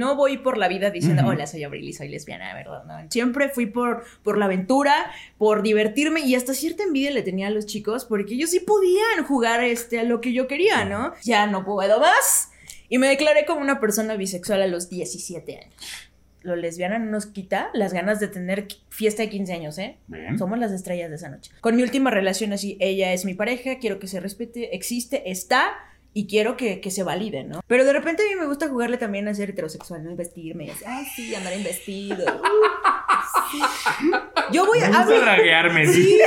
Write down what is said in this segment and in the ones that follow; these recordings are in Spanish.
no voy por la vida diciendo, hola, soy Abril y soy lesbiana, ¿verdad? No, siempre fui por, por la aventura, por divertirme y hasta cierta envidia le tenía a los chicos porque ellos sí podían jugar este, a lo que yo quería, ¿no? Ya no puedo más. Y me declaré como una persona bisexual a los 17 años. Lo lesbiana no nos quita las ganas de tener fiesta de 15 años, ¿eh? Bien. Somos las estrellas de esa noche. Con mi última relación así, ella es mi pareja, quiero que se respete, existe, está y quiero que, que se valide, ¿no? Pero de repente a mí me gusta jugarle también a ser heterosexual, ¿no? Y vestirme, y así, ay, sí, andar en vestido. Uh, sí. Yo voy a... Draguearme. Sí.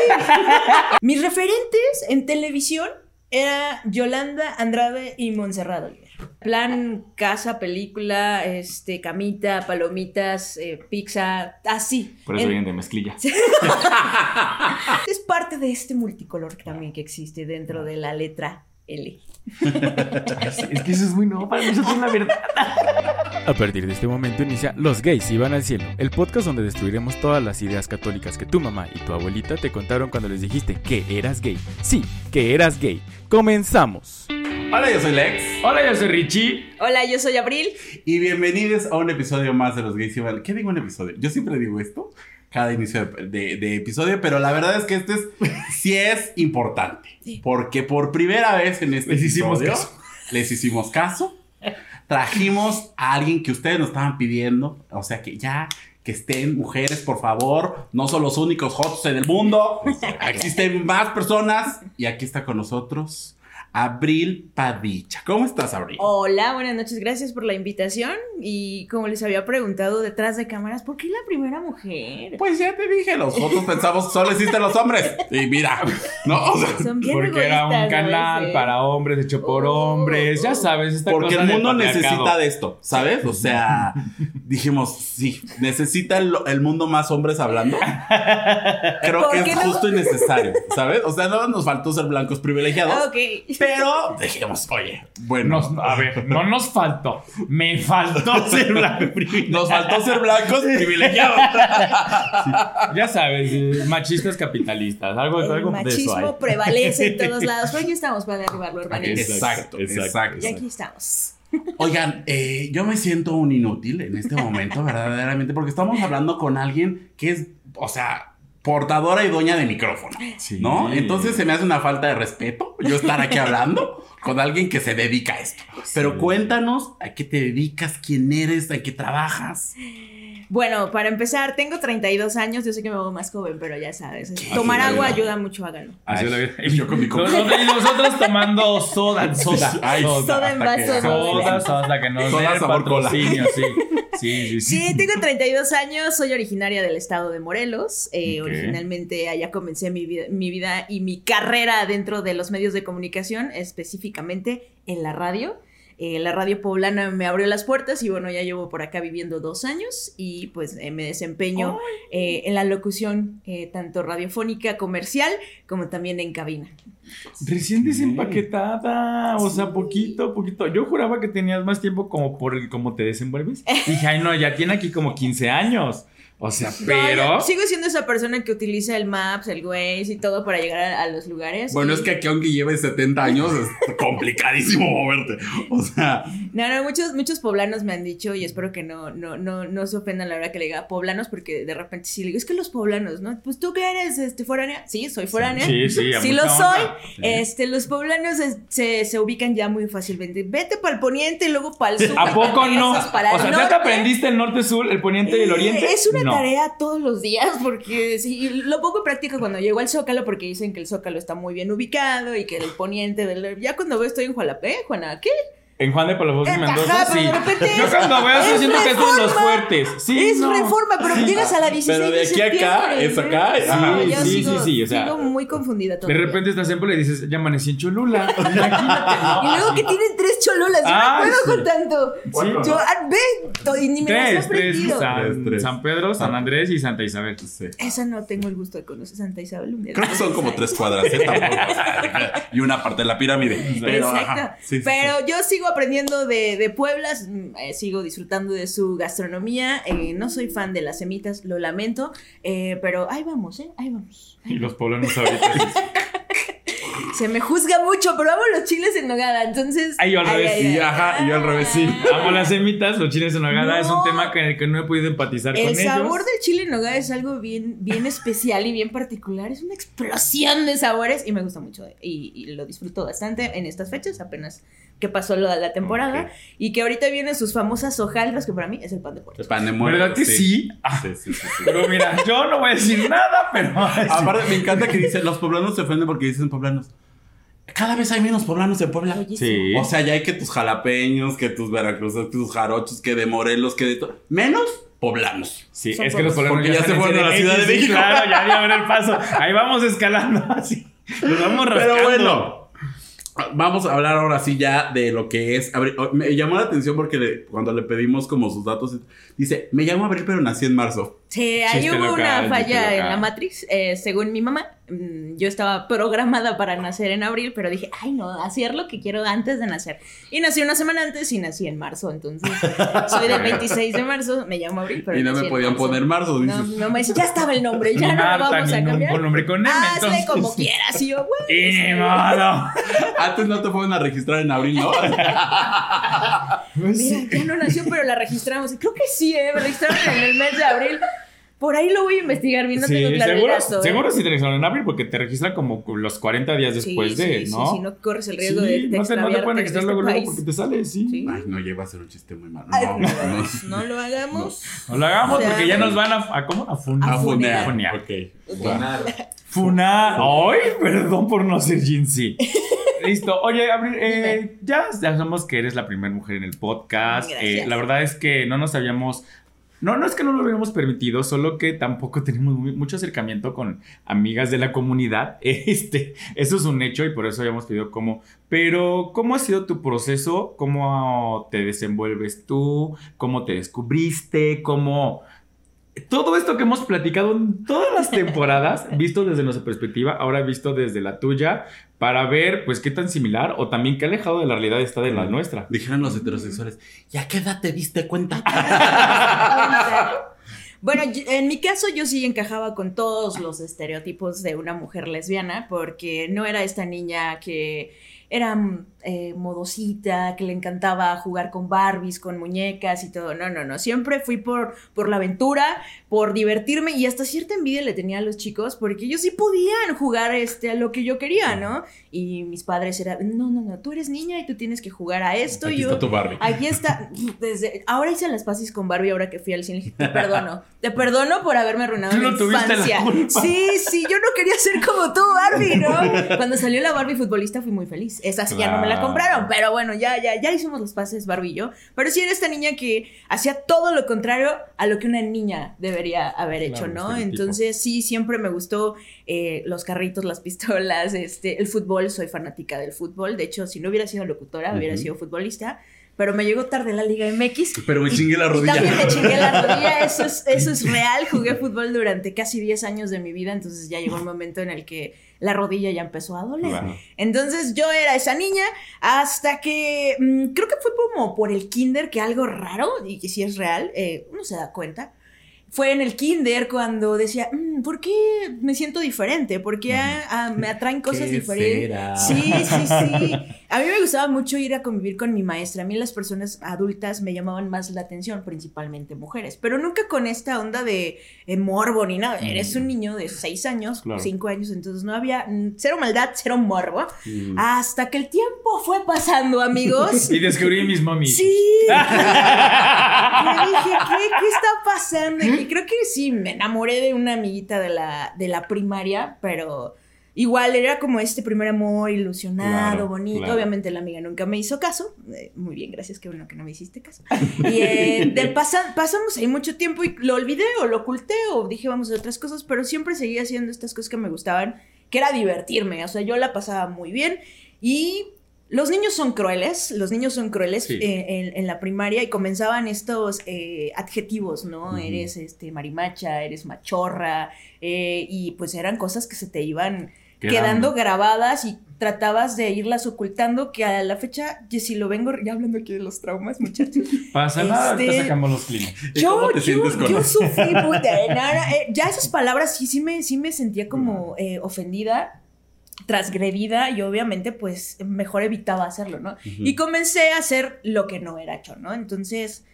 Mis referentes en televisión era Yolanda Andrade y Montserrat Oliver. Plan casa, película, este, camita, palomitas, eh, pizza, así. Por eso En- vienen de mezclilla. es parte de este multicolor también que existe dentro de la letra L. Es que eso es muy nuevo para nosotros, la verdad. A partir de este momento inicia Los gays iban al cielo, el podcast donde destruiremos todas las ideas católicas que tu mamá y tu abuelita te contaron cuando les dijiste que eras gay. Sí, que eras gay. Comenzamos. Hola, yo soy Lex Hola, yo soy Richie. Hola, yo soy Abril. y bienvenidos a un episodio más de los gays. y Val- ¿Qué digo un episodio? Yo siempre digo esto cada inicio de, de- de episodio, pero la verdad es que este es, sí es importante. Porque por primera vez en este Les hicimos episodio caso. les hicimos caso. Trajimos a alguien que ustedes nos estaban pidiendo. O sea que ya que estén mujeres, por favor. No son los únicos hots en el mundo. Existen más personas. Y aquí está con nosotros Abril Padilla. ¿Cómo estás, Abril? Hola, buenas noches, gracias por la invitación. Y como les había preguntado detrás de cámaras, ¿por qué la primera mujer? Pues ya te dije, nosotros pensamos solo existen los hombres. Y mira, no, o sea, Son bien Porque era un canal para hombres, hecho por Oh, hombres. Ya sabes, esta porque cosa el mundo necesita de esto, ¿sabes? O sea, dijimos, sí, necesita el, el mundo más hombres hablando. Creo ¿Por que es no? justo y necesario, ¿sabes? O sea, no nos faltó ser blancos privilegiados, Ok. Pero dijimos, oye, bueno, Nos- a ver, no nos faltó. Me faltó ser blanco privilegiado. nos faltó ser blancos privilegiados. Ya sabes, eh, machistas capitalistas. Algo, El algo de eso hay. machismo prevalece en todos lados, pero aquí estamos para derribarlo, hermanitos. Exacto, exacto. Y aquí estamos. Oigan, eh, yo me siento un inútil en este momento, verdaderamente, porque estamos hablando con alguien que es, o sea, portadora y dueña de micrófono, Sí. ¿no? Entonces se me hace una falta de respeto yo estar aquí hablando con alguien que se dedica a esto. Pero cuéntanos a qué te dedicas, quién eres, a qué trabajas. Bueno, para empezar, tengo 32 años, yo sé que me veo más joven, pero ya sabes, tomar agua ayuda mucho, háganlo. Así Ay, la vida. y yo con mi copa. Nosotros, y nosotros tomando soda, soda, Ay, Soda en hasta que- vaso, soda, soda, que nos Soda sabor cola. patrocinio, sí. Sí, sí, sí. Sí, tengo 32 años, soy originaria del estado de Morelos. Eh. Originalmente allá comencé mi vida, mi vida y mi carrera dentro de los medios de comunicación, específicamente en la radio. Eh, la radio poblana me abrió las puertas y bueno, ya llevo por acá viviendo dos años y pues eh, me desempeño eh, en la locución eh, tanto radiofónica, comercial, como también en cabina. Recién desempaquetada, o sea, poquito, poquito. Yo juraba que tenías más tiempo como por el cómo te desenvuelves. Dije, ay, no, ya tiene aquí como 15 años. O sea, pero. sigo siendo esa persona que utiliza el Maps, el Waze y todo para llegar a, a los lugares. Bueno, y- es que aquí aunque lleves 70 años es complicadísimo moverte. O sea, No, no, muchos, muchos poblanos me han dicho y espero que no, no, no, no se ofendan la hora que le diga poblanos porque de repente sí le digo, es que los poblanos, ¿no? Pues tú que eres, este, foránea. Sí, soy foránea. Sí, sí, Sí mucha lo soy. Sí. Este, los poblanos se, se ubican ya muy fácilmente. Vete para el poniente y luego para el sur. ¿A poco no? O sea, ¿ya te norte. aprendiste el norte, sur, el poniente y el oriente? Eh, Es una No. Tarea todos los días porque sí, lo poco practico cuando llego al Zócalo porque dicen que el Zócalo está muy bien ubicado y que el poniente del... Ya cuando veo estoy en Jualapé, Juana, ¿qué? En Juan de Palafox y Ajá, Mendoza, pero sí. de Yo es- cuando veo eso es siento que estoy en los reforma. fuertes. Sí, es no. reforma, pero llegas a la 16 Pero de aquí a acá, es acá, Sí, ajá, yo sí, sigo, sí, sí, o sea, sigo muy confundida De todavía. repente estás en Puebla y dices, ya amanecí en Cholula. Imagínate, ¿no? Y luego que tienen tres chololas, yo Ah, no puedo sí. con tanto. Sí. Yo, ah, ve, y ni me las he Tres, tres, aprendido. San, Tres, tres. San Pedro, San Andrés y Santa Isabel. sí. Esa no tengo el gusto de conocer Santa Isabel. un día Creo que de son como tres cuadras, ¿eh? Y una parte de la pirámide. Pero, Exacto. ajá, sí, sí, Pero sí. yo sigo aprendiendo de, de Puebla, mm, eh, sigo disfrutando de su gastronomía. eh, no soy fan de las semitas, lo lamento. eh, pero ahí vamos, ¿eh? Ahí vamos. Y los poblanos ahorita. se me juzga mucho, pero amo los chiles en nogada, entonces... Ay, yo al revés, Y ajá, y yo al revés, sí. Amo las semitas, los chiles en nogada. Es un tema que, que no he podido empatizar El con sabor ellos. del chile en nogada es algo bien, bien especial y bien particular. Es una explosión de sabores y me gusta mucho. Y, y lo disfruto bastante en estas fechas, apenas que pasó lo de la temporada. Ok. Y que ahorita vienen sus famosas hojaldras, que para mí es el pan de puerto. El pan de muerto. ¿Verdad que sí? Ah, Sí, sí, sí, sí. Pero mira, yo no voy a decir nada, pero. Aparte, me encanta que dicen, los poblanos se ofenden porque dicen poblanos. Cada vez hay menos poblanos en Puebla. Sí. O sea, ya hay que tus jalapeños, que tus veracruzanos, que tus jarochos, que de Morelos, que de todo. Menos poblanos. Sí, Son es que los poblanos Porque ya están se fueron a la Ciudad de sí, México. Claro, ya ya ver el paso. Ahí vamos escalando así. Nos vamos rascando. Pero bueno. Vamos a hablar ahora sí ya de lo que es. Oh, Me llamó la atención porque cuando le pedimos como sus datos, dice, me llamo Abril pero nací en marzo. Sí, ahí hubo local, una falla en la Matrix. eh, según mi mamá, mm, yo estaba programada para nacer en abril, pero dije, ay, no, hacer lo que quiero antes de nacer. Y nací una semana antes y nací en marzo. Entonces, soy del 26 de marzo, me llamo Abril, pero y no nací me en podían marzo. poner marzo, No, dices. mi mamá dice, ya estaba el nombre, ya Ni no lo Marta, vamos a cambiar. nombre con M, Hazle entonces. como quieras. Y yo, güey. Y ni modo. Antes no te fueron a registrar en abril, ¿no? Mira, ya no nació, pero la registramos. Creo que sí, ¿eh? Me registraron en el mes de abril. Por ahí lo voy a investigar bien, no Sí, tengo claro el seguro, ¿eh? seguro sí te registraron en abril porque te registran como los 40 días Sí, después de, sí, ¿no? Sí, sí, no corres el riesgo Sí, de, de no, te, no te pueden de registrar este luego, luego porque te sale, sí. Sí. Ay, no, llega a ser un chiste muy malo. Ay, No, no, no. no lo hagamos. No lo hagamos O sea, porque ya nos van a, a ¿cómo? A funar. A funear. funear. Ok. Funar. Ay, perdón por no ser Jinxie. Listo. Oye, Abril, eh, ya, ya sabemos que eres la primera mujer en el podcast. Eh, la verdad es que no nos habíamos. No, no es que no lo hubiéramos permitido, solo que tampoco tenemos mucho acercamiento con amigas de la comunidad. Este, eso es un hecho y por eso habíamos pedido cómo. Pero, ¿cómo ha sido tu proceso? ¿Cómo te desenvuelves tú? ¿Cómo te descubriste? ¿Cómo, todo esto que hemos platicado en todas las temporadas, visto desde nuestra perspectiva, ahora visto desde la tuya, para ver, pues, qué tan similar o también qué alejado de la realidad está de la nuestra. Dijeron los heterosexuales, ¿y a qué edad te diste cuenta? Bueno, en mi caso yo sí encajaba con todos los estereotipos de una mujer lesbiana, porque no era esta niña que era eh, modosita, que le encantaba jugar con Barbies, con muñecas y todo. No, no, no. Siempre fui por, por la aventura, por divertirme y hasta cierta envidia le tenía a los chicos, porque ellos sí podían jugar este, a lo que yo quería, ¿no? Y mis padres eran, no, no, no, tú eres niña y tú tienes que jugar a esto. Aquí yo, está tu Barbie. Aquí está. Desde, ahora hice las paces con Barbie ahora que fui al cine. Te perdono. Te perdono por haberme arruinado no la infancia. culpa. Sí, sí, yo no quería ser como tú, Barbie, ¿no? Cuando salió la Barbie futbolista fui muy feliz. Esa sí ya no me la Claro. compraron, pero bueno, ya, ya, ya hicimos los pases Barbie y yo. Pero sí era esta niña que hacía todo lo contrario a lo que una niña debería haber Claro, hecho, ¿no? estereotipo. Entonces sí, siempre me gustó eh, los carritos, las pistolas, este, el fútbol, soy fanática del fútbol. De hecho, si no hubiera sido locutora, hubiera sido futbolista. Pero me llegó tarde la Liga MX. Pero me Y- chingué la y rodilla. también me chingué la rodilla, eso es, eso es real. Jugué fútbol durante casi 10 años de mi vida, entonces ya llegó un momento en el que la rodilla ya empezó a doler. Entonces yo era esa niña hasta que mm, creo que fue como por el kinder que algo raro, y que si es real, eh, uno se da cuenta. Fue en el kinder cuando decía, "Mm, ¿por qué me siento diferente? ¿Por qué me atraen cosas ¿Qué diferentes? será? Sí, sí, sí. A mí me gustaba mucho ir a convivir con mi maestra. A mí las personas adultas me llamaban más la atención, principalmente mujeres, pero nunca con esta onda de eh, morbo ni nada. Eres un niño de 6 años, Claro. 5 años, entonces no había cero maldad, cero morbo. Mm. Hasta que el tiempo fue pasando, amigos. Y descubrí mis momis. Sí. Me dije, ¿qué, qué está pasando? Y creo que sí, me enamoré de una amiguita de la, de la primaria, pero igual era como este primer amor ilusionado, Claro, bonito. claro. Obviamente la amiga nunca me hizo caso. Eh, muy bien, gracias, qué bueno que no me hiciste caso. Y eh, de pasa- pasamos ahí mucho tiempo y lo olvidé o lo oculté o dije vamos a otras cosas, pero siempre seguía haciendo estas cosas que me gustaban, que era divertirme. O sea, yo la pasaba muy bien y los niños son crueles, los niños son crueles Sí. eh, en, en la primaria y comenzaban estos eh, adjetivos, ¿no? Eres este marimacha, eres machorra, eh, y pues eran cosas que se te iban Quedando. grabadas y tratabas de irlas ocultando, que a la fecha, y si lo vengo, ya hablando aquí de los traumas, muchachos, Pasa nada, Este- te sacamos los climas. ¿Y yo, yo, yo sufrí, puta, no, eh, ya esas palabras sí, sí me, sí me sentía como eh, ofendida. Transgredida y obviamente pues mejor evitaba hacerlo, ¿no? Y comencé a hacer lo que no era hecho, ¿no? Entonces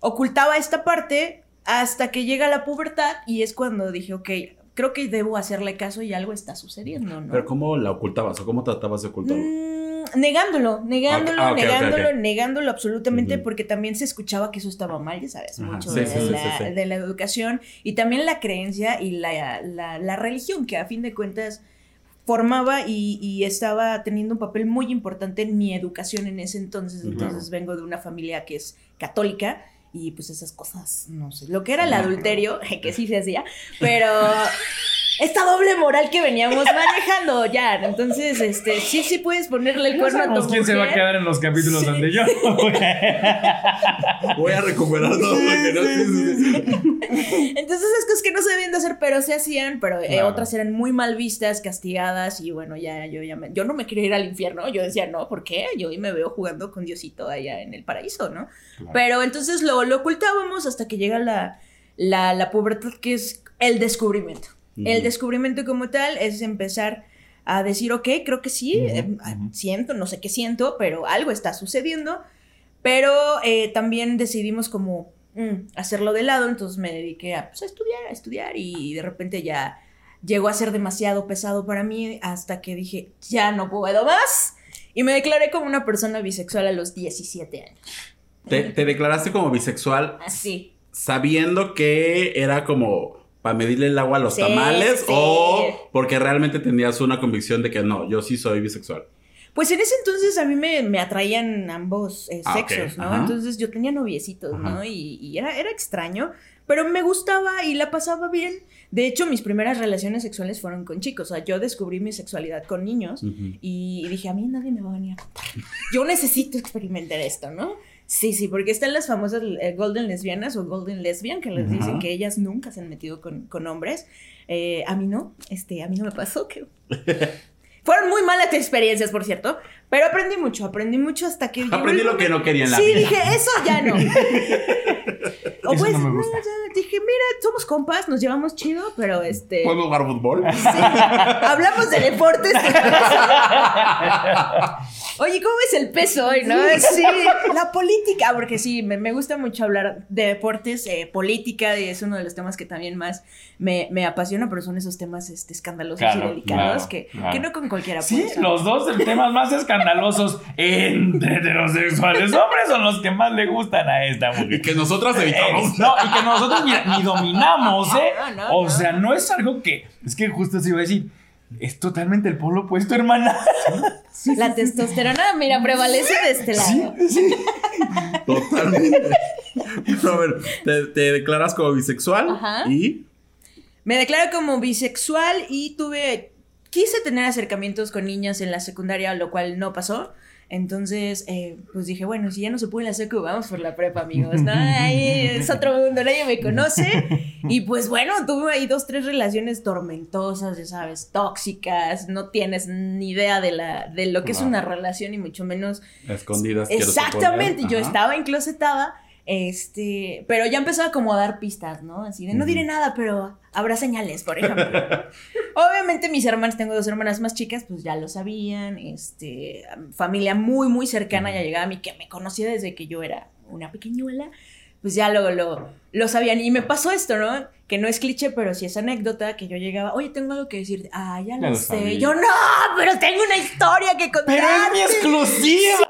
ocultaba esta parte hasta que llega la pubertad y es cuando dije, ok, creo que debo hacerle caso y algo está sucediendo, ¿no? Pero ¿cómo la ocultabas o cómo tratabas de ocultarlo? Mm, negándolo, negándolo, Ah, negándolo, negándolo absolutamente porque también se escuchaba que eso estaba mal, ya sabes, Ajá, mucho sí, de, sí, la, sí. de la educación y también la creencia y la, la- la religión que a fin de cuentas formaba y, y estaba teniendo un papel muy importante en mi educación en ese entonces. Entonces vengo de una familia que es católica y pues esas cosas, no sé, lo que era el adulterio, que sí se hacía, pero esta doble moral que veníamos manejando ya, entonces, este, sí, sí puedes ponerle el No cuerno a tu quién se va a quedar en los capítulos donde yo. Voy a recuperar todo lo que no sí, sí, sí. Entonces esas cosas que no se debían de hacer, pero se hacían, pero eh, Claro. otras eran muy mal vistas, castigadas y bueno, ya yo ya me- yo no me quería ir al infierno, yo decía, no, ¿por qué? Yo hoy me veo jugando con Diosito allá en el paraíso, ¿no? Claro. Pero entonces lo, lo ocultábamos hasta que llega la, la, la pubertad, que es el descubrimiento. El descubrimiento como tal es empezar a decir, ok, creo que sí, eh, ah, siento, no sé qué siento, pero algo está sucediendo. Pero eh, también decidimos como mm, hacerlo de lado, entonces me dediqué a, pues, a estudiar, a estudiar y de repente ya llegó a ser demasiado pesado para mí hasta que dije, ya no puedo más. Y me declaré como una persona bisexual a los 17 años. Te, te declaraste como bisexual Así. sabiendo que era como para medirle el agua a los Sí, tamales sí. o porque realmente tenías una convicción de que no, yo sí soy bisexual. Pues en ese entonces a mí me, me atraían ambos eh, Ah, sexos, ¿no? ajá. Entonces yo tenía noviecitos, ¿no? Ajá. Y, y era, era extraño, pero me gustaba y la pasaba bien. De hecho, mis primeras relaciones sexuales fueron con chicos. O sea, yo descubrí mi sexualidad con niños Ujú. y, y dije, a mí nadie me va a venir a contar. Yo necesito experimentar esto, ¿no? Sí, sí, porque están las famosas eh, Golden Lesbianas o Golden Lesbian que les dicen que ellas nunca se han metido con, con hombres. Eh, a mí no, este, a mí no me pasó que... Fueron muy malas experiencias, por cierto, pero aprendí mucho, aprendí mucho hasta que... Aprendí el lo que no quería en la Sí, vida. dije, eso ya no. o Eso pues, no me no, gusta. ya, dije, mira, somos compas, nos llevamos chido, pero este... ¿Podemos jugar fútbol? Sí, hablamos de deportes. Oye, ¿cómo es el peso hoy, no? Sí, la política, porque sí, me, me gusta mucho hablar de deportes, eh, política, y es uno de los temas que también más me, me apasiona, pero son esos temas este, escandalosos Claro, y delicados claro, que, claro. que no con cualquiera Sí, puede los dos temas más escandalosos entre heterosexuales hombres son los que más le gustan a esta Y mujer. que nosotras Eh, evitamos. no, y que nosotros mira, ni dominamos, ¿eh? No, no, o sea, no es algo que. Es que justo se iba a decir. Es totalmente el polo opuesto, hermana. La testosterona, mira, prevalece de este lado. Totalmente. Pero a ver, te, te declaras como bisexual Ajá. y Me declaro como bisexual y tuve. Quise tener acercamientos con niñas en la secundaria, lo cual no pasó. Entonces, eh, pues dije, bueno, si ya no se puede la secu, vamos por la prepa, amigos. ¿no? Ahí es otro mundo, nadie me conoce. Y pues bueno, tuve ahí dos, tres relaciones tormentosas, ya sabes, tóxicas. No tienes ni idea de, la, de lo que es una relación y mucho menos escondidas. Exactamente, yo estaba enclosetada, este, pero ya como a dar pistas, ¿no? Así de, no diré nada, pero habrá señales, por ejemplo. Obviamente mis hermanas, tengo dos hermanas más chicas, pues ya lo sabían, este, familia muy, muy cercana ya llegaba a mí, que me conocía desde que yo era una pequeñuela, pues ya lo, lo, lo sabían. Y me pasó esto, ¿no? Que no es cliché, pero sí es anécdota, que yo llegaba, oye, tengo algo que decirte. Ah, ya lo, Ya sé. Yo, no, pero tengo una historia que contarte. Pero es mi exclusiva.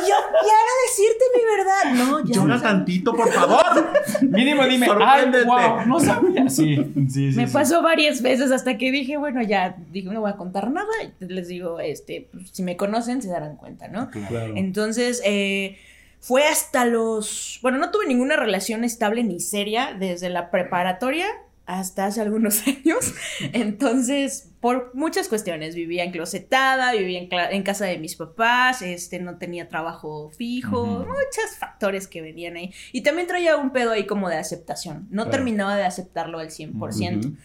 Yo quiero decirte mi verdad. No, ya. Llora no tantito, por favor. Mínimo dime, ay, wow, no sabía. Sí, sí, sí. Me sí. pasó varias veces hasta que dije, bueno, ya, dije, no voy a contar nada. Y les digo, este, pues, si me conocen se darán cuenta, ¿no? Claro. Entonces, eh, fue hasta los. Bueno, no tuve ninguna relación estable ni seria desde la preparatoria hasta hace algunos años. Entonces, por muchas cuestiones, vivía enclosetada, vivía en, casa de mis papás, este, no tenía trabajo fijo, muchos factores que venían ahí. Y también traía un pedo ahí como de aceptación. No Claro. terminaba de aceptarlo al 100%. Ujú.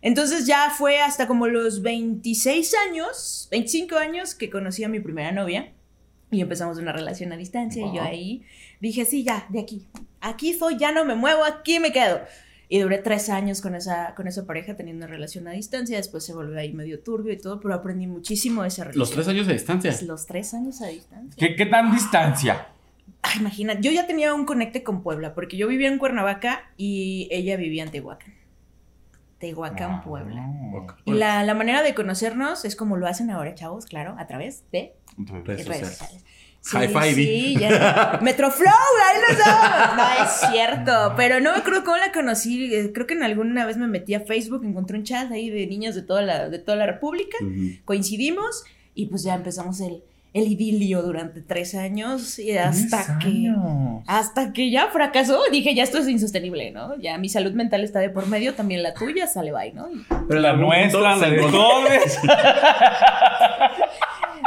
Entonces ya fue hasta como los 26 años, 25 años que conocí a mi primera novia y empezamos una relación a distancia y yo ahí dije, sí, ya, de aquí. Aquí soy, ya no me muevo, aquí me quedo. Y duré tres años con esa, con esa pareja teniendo una relación a distancia. Después se volvió ahí medio turbio y todo, pero aprendí muchísimo de esa relación. Los tres años de distancia. Los tres años a distancia. ¿Qué, qué tan distancia? Ay, imagina, yo ya tenía un conecte con Puebla, porque yo vivía en Cuernavaca y ella vivía en Tehuacán. Tehuacán, Puebla. Ok. Y la, la manera de conocernos es como lo hacen ahora, chavos, claro, a través de Redes redes sociales. sociales. High five. Sí, ya. Metroflow, ahí los damos. No es cierto, pero no me acuerdo cómo la conocí. Creo que en alguna vez me metí a Facebook, encontré un chat ahí de niños de toda la, de toda la República. Coincidimos y pues ya empezamos el, el idilio durante tres años y hasta que... años. Hasta que ya fracasó, dije, ya esto es insostenible, ¿no? Ya mi salud mental está de por medio, también la tuya, sale bye, ¿no? Y Pero La nuestra, la de.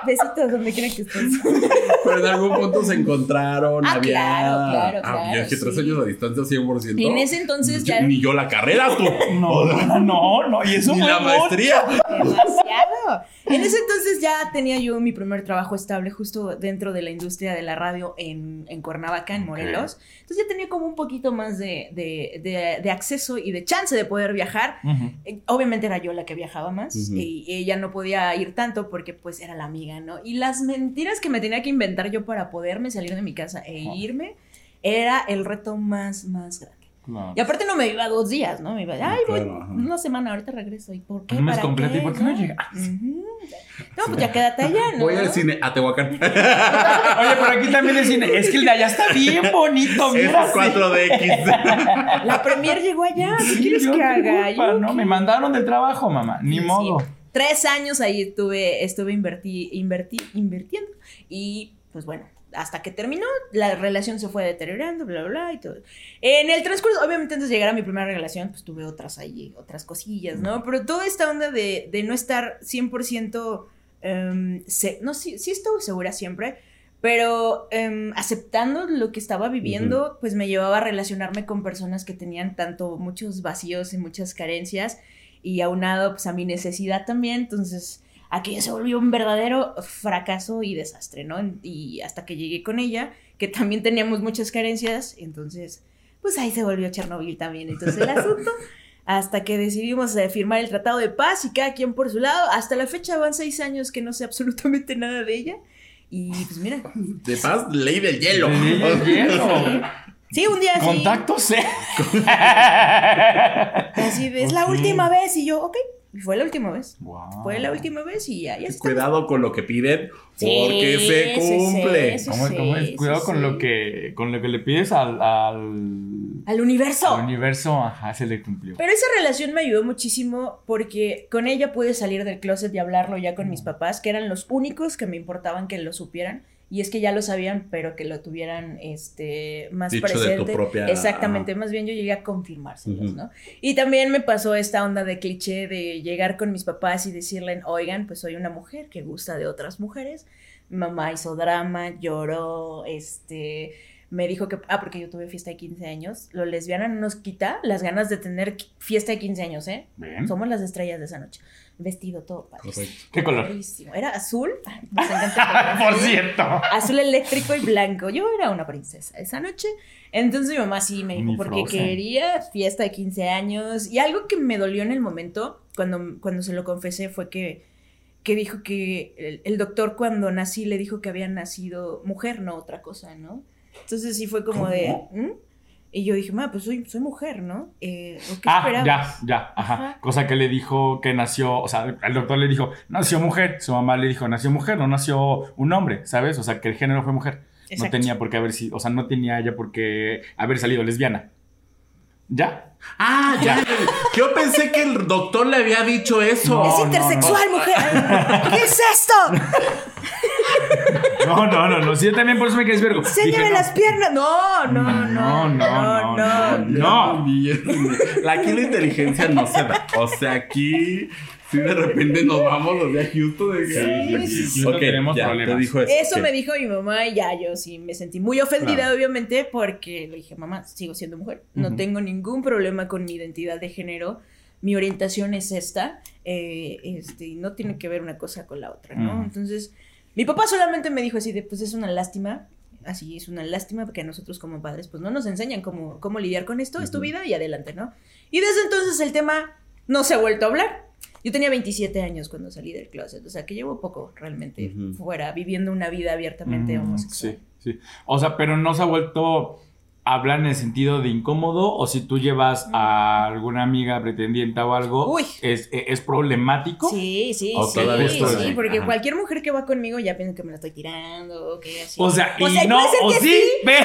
besitos donde quieran que estés. Pero en algún punto se encontraron. Ah, había... claro, claro, Ah, claro, es que tres sí. años a distancia 100%. Y en ese entonces Yo- ya- Ni yo la carrera, tú. No, no, no, no, y eso Ni fue la mucho. maestría. Demasiado. En ese entonces ya tenía yo mi primer trabajo estable justo dentro de la industria de la radio en, en Cuernavaca, en. Morelos. Entonces ya tenía como un poquito más de, de- de- de acceso y de chance de poder viajar. Eh, Obviamente era yo la que viajaba más y ella no podía ir tanto porque pues era la amiga, ¿no? Y las mentiras que me tenía que inventar yo para poderme salir de mi casa e irme era el reto más, más grande. Claro. Y aparte no me iba dos días, ¿no? Me iba, ay, voy Claro, ajá. una semana, ahorita regreso. ¿Y por qué? Un mes ¿Para completo, ¿y por qué no llegas? No, pues ya quédate allá, ¿no? Voy al cine a Tehuacán. Oye, pero aquí también el cine. Es que el de allá está bien bonito, Es mira. 4DX. La premier llegó allá, ¿qué Sí, quieres yo que haga? culpa, Yo ¿no? qué- Me mandaron del trabajo, mamá. Ni Sí. modo. Tres años ahí estuve, estuve invertí, invertí, invirtiendo. Y pues bueno, hasta que terminó, la relación se fue deteriorando, bla, bla, bla, y todo. En el transcurso, obviamente antes de llegar a mi primera relación, pues tuve otras ahí, otras cosillas, ¿no? Pero toda esta onda de, de no estar 100%, em, se- no, sí, sí estuve segura siempre, pero em, aceptando lo que estaba viviendo, pues me llevaba a relacionarme con personas que tenían tanto muchos vacíos y muchas carencias y aunado pues a mi necesidad también, entonces aquello se volvió un verdadero fracaso y desastre, ¿no? Y hasta que llegué con ella, que también teníamos muchas carencias, entonces pues ahí se volvió Chernobyl también, entonces el asunto, hasta que decidimos eh, firmar el Tratado de Paz y cada quien por su lado, hasta la fecha van seis años que no sé absolutamente nada de ella. Y pues mira, De paz, ley del hielo. Ley del hielo. sí, un día así, Contacto C. así es la Ok. última vez y yo, ok, y fue la última vez. Wow. Fue la última vez y ya, ya está. Cuidado con lo que piden Sí, porque se sí, sí, cumple. sí. ¿Cómo, cómo es? Cuidado sí, con sí. lo que con lo que le pides al, al, Al universo. al universo, ajá, se le cumplió. Pero esa relación me ayudó muchísimo porque con ella pude salir del closet y hablarlo ya con mis papás, que eran los únicos que me importaban que lo supieran. Y es que ya lo sabían, pero que lo tuvieran este, más Dicho de tu presente. propia- Exactamente, más bien yo llegué a confirmárselos, Ujú. ¿no? Y también me pasó esta onda de cliché de llegar con mis papás y decirle, oigan, pues soy una mujer que gusta de otras mujeres. Mamá hizo drama, lloró, este, me dijo que, ah, porque yo tuve fiesta de 15 años, lo lesbiana no nos quita las ganas de tener fiesta de 15 años, ¿eh? Bien. Somos las estrellas de esa noche. Vestido todo padre. Correcto. ¿Qué color? Padrísimo. Era azul. Ay, Nos encanta el color Por azul. cierto. Azul eléctrico y blanco. Yo era una princesa esa noche. Entonces mi mamá sí me dijo, Ni porque Frozen. quería fiesta de 15 años. Y algo que me dolió en el momento, cuando, cuando se lo confesé, fue que, que dijo que el, el doctor cuando nací le dijo que había nacido mujer, no otra cosa, ¿no? Entonces sí fue como de... ¿Mm? Y yo dije, ma, pues soy, soy mujer, ¿no? Eh, ¿o ¿Qué Ah, esperabas? ya, ya, ajá. Ajá. Cosa que le dijo que nació, o sea, el doctor le dijo, nació mujer. Su mamá le dijo, nació mujer, no nació un hombre, ¿sabes? O sea, que el género fue mujer. No Exacto. tenía por qué haber sido, o sea, no tenía ella por qué haber salido lesbiana. ¿Ya? Ah, ya. Yo pensé que el doctor le había dicho eso. Es No, no, intersexual, mujer. ¿Qué es esto? No, no, no, no. Sí, yo también por eso me quedé vergo. No. las piernas. No, no, no, No, no, no, no. La, aquí la inteligencia no se da. O sea, aquí si de repente nos vamos los de Houston. De que- Sí, sí, sí, no tenemos ya, problemas. Te dijo eso. Eso me dijo mi mamá y ya yo sí me sentí muy ofendida, Claro. obviamente, porque le dije, mamá, sigo siendo mujer. No tengo ningún problema con mi identidad de género. Mi orientación es esta. eh, este, y no tiene que ver una cosa con la otra, ¿no? Entonces, mi papá solamente me dijo así de, pues es una lástima. así es una lástima porque a nosotros como padres pues no nos enseñan cómo, cómo lidiar con esto, es tu vida y adelante, ¿no? Y desde entonces el tema no se ha vuelto a hablar. Yo tenía 27 años cuando salí del closet, o sea que llevo poco realmente fuera, viviendo una vida abiertamente Mm, homosexual. Sí, sí. O sea, pero no se ha vuelto hablar en el sentido de incómodo o si tú llevas a alguna amiga pretendiente o algo, Uy. es, es problemático. Sí, sí, O sí, sí, porque Ajá. cualquier mujer que va conmigo ya piensa que me la estoy tirando, o que así. O sea, O y sea, no, puede ser o que sí, ve.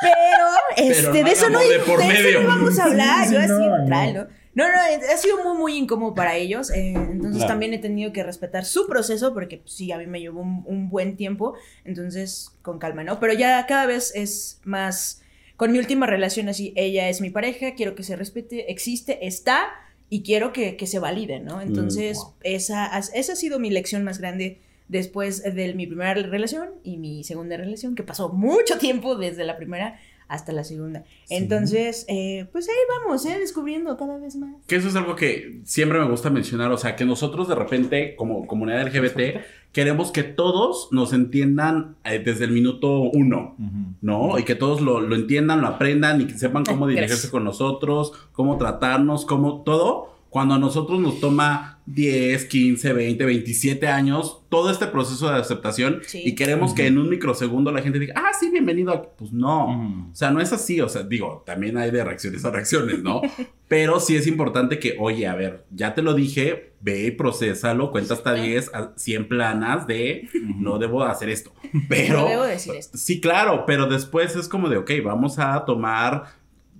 Pero, este, no de eso no, de por de eso no vamos a hablar. Sí, yo sí, así, no, no. ¿no? No, no, ha sido muy, muy incómodo para ellos. eh, entonces Claro. también he tenido que respetar su proceso porque pues, sí, a mí me llevó un, un buen tiempo. Entonces, con calma, ¿no? Pero ya cada vez es más... Con mi última relación así, ella es mi pareja, quiero que se respete, existe, está y quiero que, que se valide, ¿no? Entonces, wow. esa, esa ha sido mi lección más grande después de mi primera relación y mi segunda relación, que pasó mucho tiempo desde la primera hasta la segunda. Entonces, eh, pues ahí vamos, ¿eh? Descubriendo cada vez más. Que eso es algo que siempre me gusta mencionar, o sea, que nosotros de repente, como comunidad LGBT, queremos que todos nos entiendan eh, desde el minuto uno. ¿no? Y que todos lo, lo entiendan, lo aprendan y que sepan cómo dirigirse con nosotros, cómo tratarnos, cómo todo. Cuando a nosotros nos toma 10, 15, 20, 27 años, todo este proceso de aceptación Sí. y queremos que en un microsegundo la gente diga, ah, sí, bienvenido. aquí". Pues no. O sea, no es así, o sea, digo, también hay de reacciones a reacciones, ¿no? Pero sí es importante que, oye, a ver, ya te lo dije, ve y procésalo, cuenta hasta 10, a 100 planas de no debo hacer esto. Pero, No debo decir esto. sí, claro, pero después es como de, ok, vamos a tomar,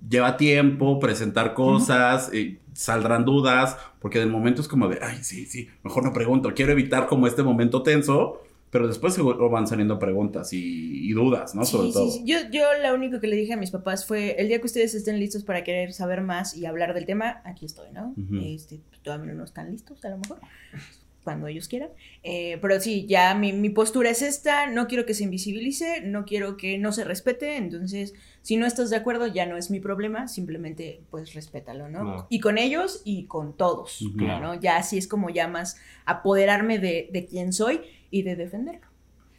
lleva tiempo, presentar cosas, eh, saldrán dudas, porque de momento es como de, ay, sí, sí, mejor no pregunto, quiero evitar como este momento tenso. Pero después seguro van saliendo preguntas y, y dudas, ¿no? Sobre Sí, todo. sí. Yo, yo lo único que le dije a mis papás fue, el día que ustedes estén listos para querer saber más y hablar del tema, aquí estoy, ¿no? Ujú. este, todavía no están listos, a lo mejor, cuando ellos quieran. Eh, pero sí, ya mi, mi postura es esta, no quiero que se invisibilice, no quiero que no se respete, entonces, si no estás de acuerdo, ya no es mi problema, simplemente, pues, respétalo, ¿no? Claro. Y con ellos y con todos, Ujú. ¿no? Ya así es como ya más apoderarme de, de quién soy y de defenderlo.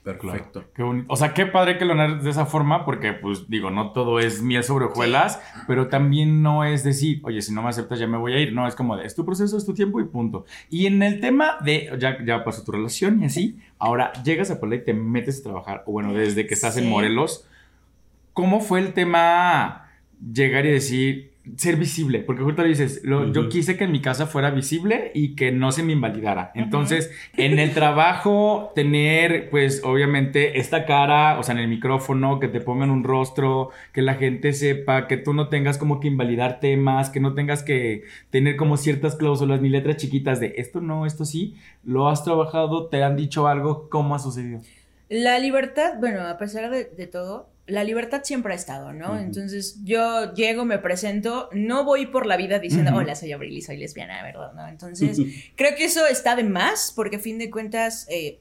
Perfecto. Qué bonito. O sea, qué padre que lo narres de esa forma, porque, pues, digo, no todo es miel sobre hojuelas, pero también no es decir, oye, si no me aceptas ya me voy a ir. No, es como de, es tu proceso, es tu tiempo y punto. Y en el tema de, ya, ya pasó tu relación y así, ahora llegas a Puebla y te metes a trabajar, o bueno, desde que estás en. Morelos, ¿cómo fue el tema llegar y decir, ser visible? Porque ahorita le dices, lo- yo quise que en mi casa fuera visible y que no se me invalidara. Entonces, en el trabajo, tener, pues, obviamente, esta cara, o sea, en el micrófono, que te pongan un rostro, que la gente sepa, que tú no tengas como que invalidar temas, que no tengas que tener como ciertas cláusulas ni letras chiquitas de esto no, esto sí, lo has trabajado, te han dicho algo, ¿cómo ha sucedido? La libertad, bueno, a pesar de, de todo, la libertad siempre ha estado, ¿no? Entonces yo llego, me presento, no voy por la vida diciendo, Ujú. hola, soy Abril y soy lesbiana, ¿verdad? ¿no? Entonces creo que eso está de más, porque a fin de cuentas eh,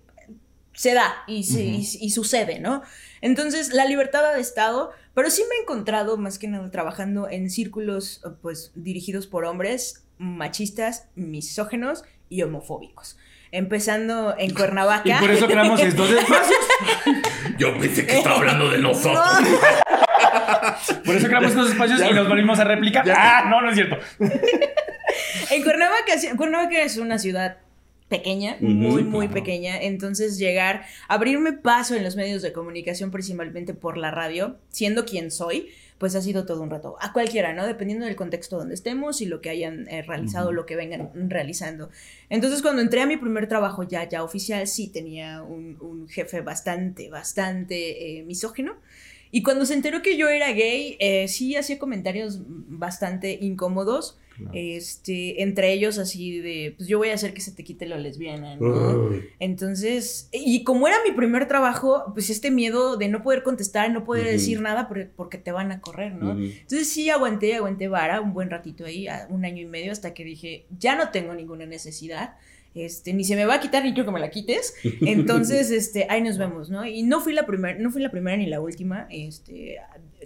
se da y, se- Ujú. y- y sucede, ¿no? Entonces la libertad ha estado, pero sí me he encontrado más que nada trabajando en círculos pues dirigidos por hombres machistas, misógenos y homofóbicos. Empezando en Cuernavaca. Y por eso creamos estos espacios. Yo pensé que estaba hablando de nosotros. Por eso creamos estos espacios y nos volvimos a replicar. Ah, no, no es cierto. En Cuernavaca, Cuernavaca es una ciudad pequeña, muy, muy pequeña. Entonces llegar, abrirme paso en los medios de comunicación, principalmente por la radio, siendo quien soy, pues ha sido todo un reto. A cualquiera, ¿no? Dependiendo del contexto donde estemos y lo que hayan eh, realizado, Ujú. lo que vengan realizando. Entonces cuando entré a mi primer trabajo ya, ya oficial, sí tenía un, un jefe bastante, bastante eh, misógino. Y cuando se enteró que yo era gay, eh, sí hacía comentarios bastante incómodos. Este, entre ellos así de, pues yo voy a hacer que se te quite lo lesbiana, ¿no? Entonces, y como era mi primer trabajo, pues este miedo de no poder contestar, no poder decir nada por- porque te van a correr, ¿no? Ujú. Entonces sí aguanté, aguanté vara un buen ratito ahí, un año y medio, hasta que dije, ya no tengo ninguna necesidad. Este, ni se me va a quitar ni quiero que me la quites. Entonces, este, ahí nos vemos, ¿no? Y no fui la primera, no fui la primera ni la última, este,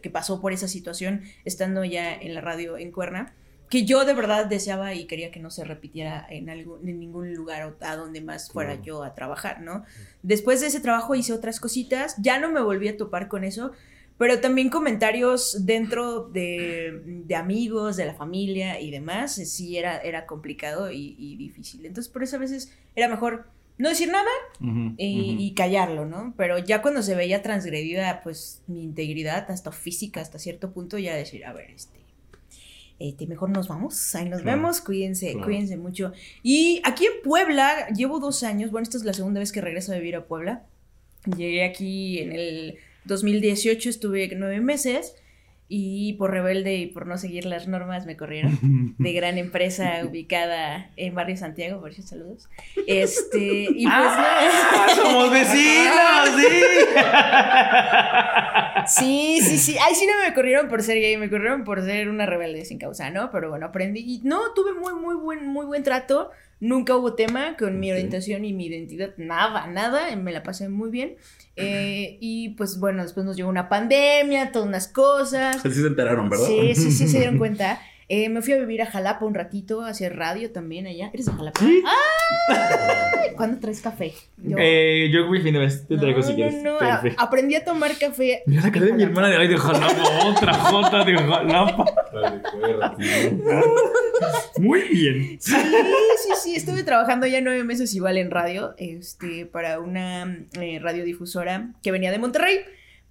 que pasó por esa situación estando ya en la radio en Cuerna. Que yo de verdad deseaba y quería que no se repitiera en, algún, en ningún lugar o a donde más fuera Claro. yo a trabajar, ¿no? Después de ese trabajo hice otras cositas, ya no me volví a topar con eso, pero también comentarios dentro de, de amigos, de la familia y demás, sí era, era complicado y, y difícil. Entonces por eso a veces era mejor no decir nada y, y callarlo, ¿no? Pero ya cuando se veía transgredida, pues mi integridad, hasta física, hasta cierto punto, ya decir, a ver, este, este, mejor nos vamos, ahí nos Claro, vemos, cuídense, claro. cuídense mucho. Y aquí en Puebla, llevo dos años, bueno, esta es la segunda vez que regreso a vivir a Puebla. Llegué aquí en el 2018, estuve nueve meses y por rebelde y por no seguir las normas me corrieron de gran empresa ubicada en Barrio Santiago, por cierto, saludos. Este, y pues ¡Ah! ¡Somos vecinos! ¡Sí! Sí, sí, sí. Ay, sí no me corrieron por ser gay, me corrieron por ser una rebelde sin causa, ¿no? Pero bueno, aprendí. Y no, tuve muy, muy buen, muy buen trato. Nunca hubo tema con mi orientación y mi identidad. Nada, nada. Me la pasé muy bien. Eh, y pues bueno, después nos llegó una pandemia, todas unas cosas. Sí se enteraron, ¿verdad? Sí, sí, sí, se dieron cuenta. Eh, me fui a vivir a Jalapa un ratito, a hacer radio también allá. ¿Eres de Jalapa? Sí. ¡Ay! ¿Cuándo traes café? Yo- Eh, yo voy fin de vez, te traigo No, si no, quieres. no, a- fe. aprendí a tomar café. Mira la cara de mi hermana de ay de Jalapa, otra jota de Jalapa. Muy bien. Sí, sí, sí, estuve trabajando ya nueve meses igual en radio, este, para una eh, radiodifusora que venía de Monterrey,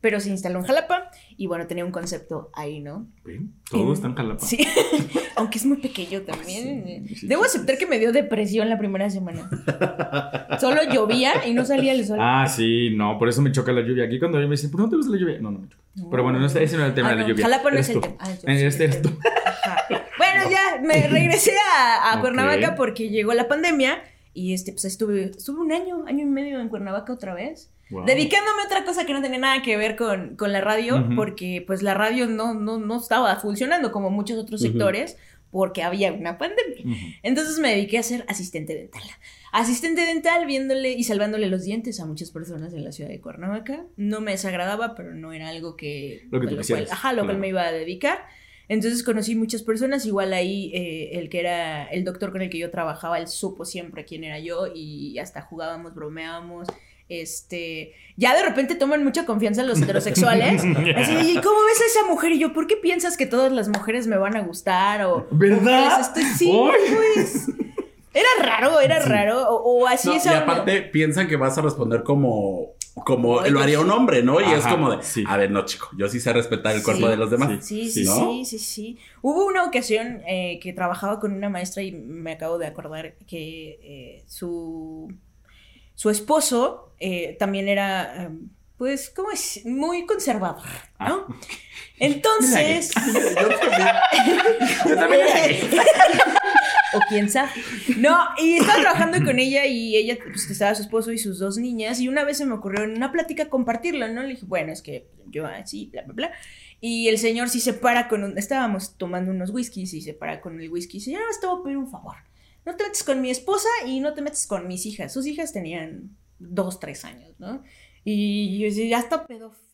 pero se instaló en Jalapa y bueno, tenía un concepto ahí, ¿no? Todo está en Jalapa. Sí, aunque es muy pequeño también. Sí, sí, Debo sí, aceptar que me dio depresión la primera semana. Solo llovía y no salía el sol. Ah, sí, no, por eso me choca la lluvia. Aquí cuando me dicen, ¿por qué no te gusta la lluvia? No, no me choca. Pero bueno, no, ese no era el tema Ah, de la no, lluvia. Jalapa no es el tú. tema. Ah, este eres tú. Ajá. Bueno, ya me regresé a, a Ok. Cuernavaca porque llegó la pandemia y este, pues estuve, estuve un año, año y medio en Cuernavaca otra vez. Wow. Dedicándome a otra cosa que no tenía nada que ver con, con la radio, Ujú. porque pues la radio no, no, no estaba funcionando como muchos otros sectores, porque había una pandemia. Ujú. Entonces me dediqué a ser asistente dental. Asistente dental viéndole y salvándole los dientes a muchas personas en la ciudad de Cuernavaca. No me desagradaba, pero no era algo que... Lo que tú cual- ajá, lo cual claro. me iba a dedicar. Entonces conocí muchas personas, igual ahí eh, el que era el doctor con el que yo trabajaba, él supo siempre quién era yo y hasta jugábamos, bromeábamos. Este, ya de repente toman mucha confianza los heterosexuales. Así, ¿y cómo ves a esa mujer? Y yo, ¿por qué piensas que todas las mujeres me van a gustar? O, ¿Verdad? o que les estoy- Sí, pues. Era raro, era raro. O, o así No, y esa. aparte piensan que vas a responder como, como Oye, lo haría un hombre, ¿no? Y es como de, sí. a ver, no, chico, yo sí sé respetar el Sí. cuerpo de los demás. Sí, sí, sí, ¿No? sí, sí, Hubo una ocasión eh, que trabajaba con una maestra y me acabo de acordar que eh, su, su esposo eh, también era, pues, ¿cómo es? Muy conservador, ¿no? Entonces... Yo también era gay. O quién sabe. No, y estaba trabajando con ella y ella, pues estaba su esposo y sus dos niñas. Y una vez se me ocurrió en una plática compartirlo, ¿no? Le dije, bueno, es que yo así, bla, bla, bla. Y el señor sí se para con un. Estábamos tomando unos whiskies y se para con el whisky. Y dice, no te voy a pedir un favor. No te metes con mi esposa y no te metes con mis hijas. Sus hijas tenían dos, tres años, ¿no? Y yo decía, ya está pedófila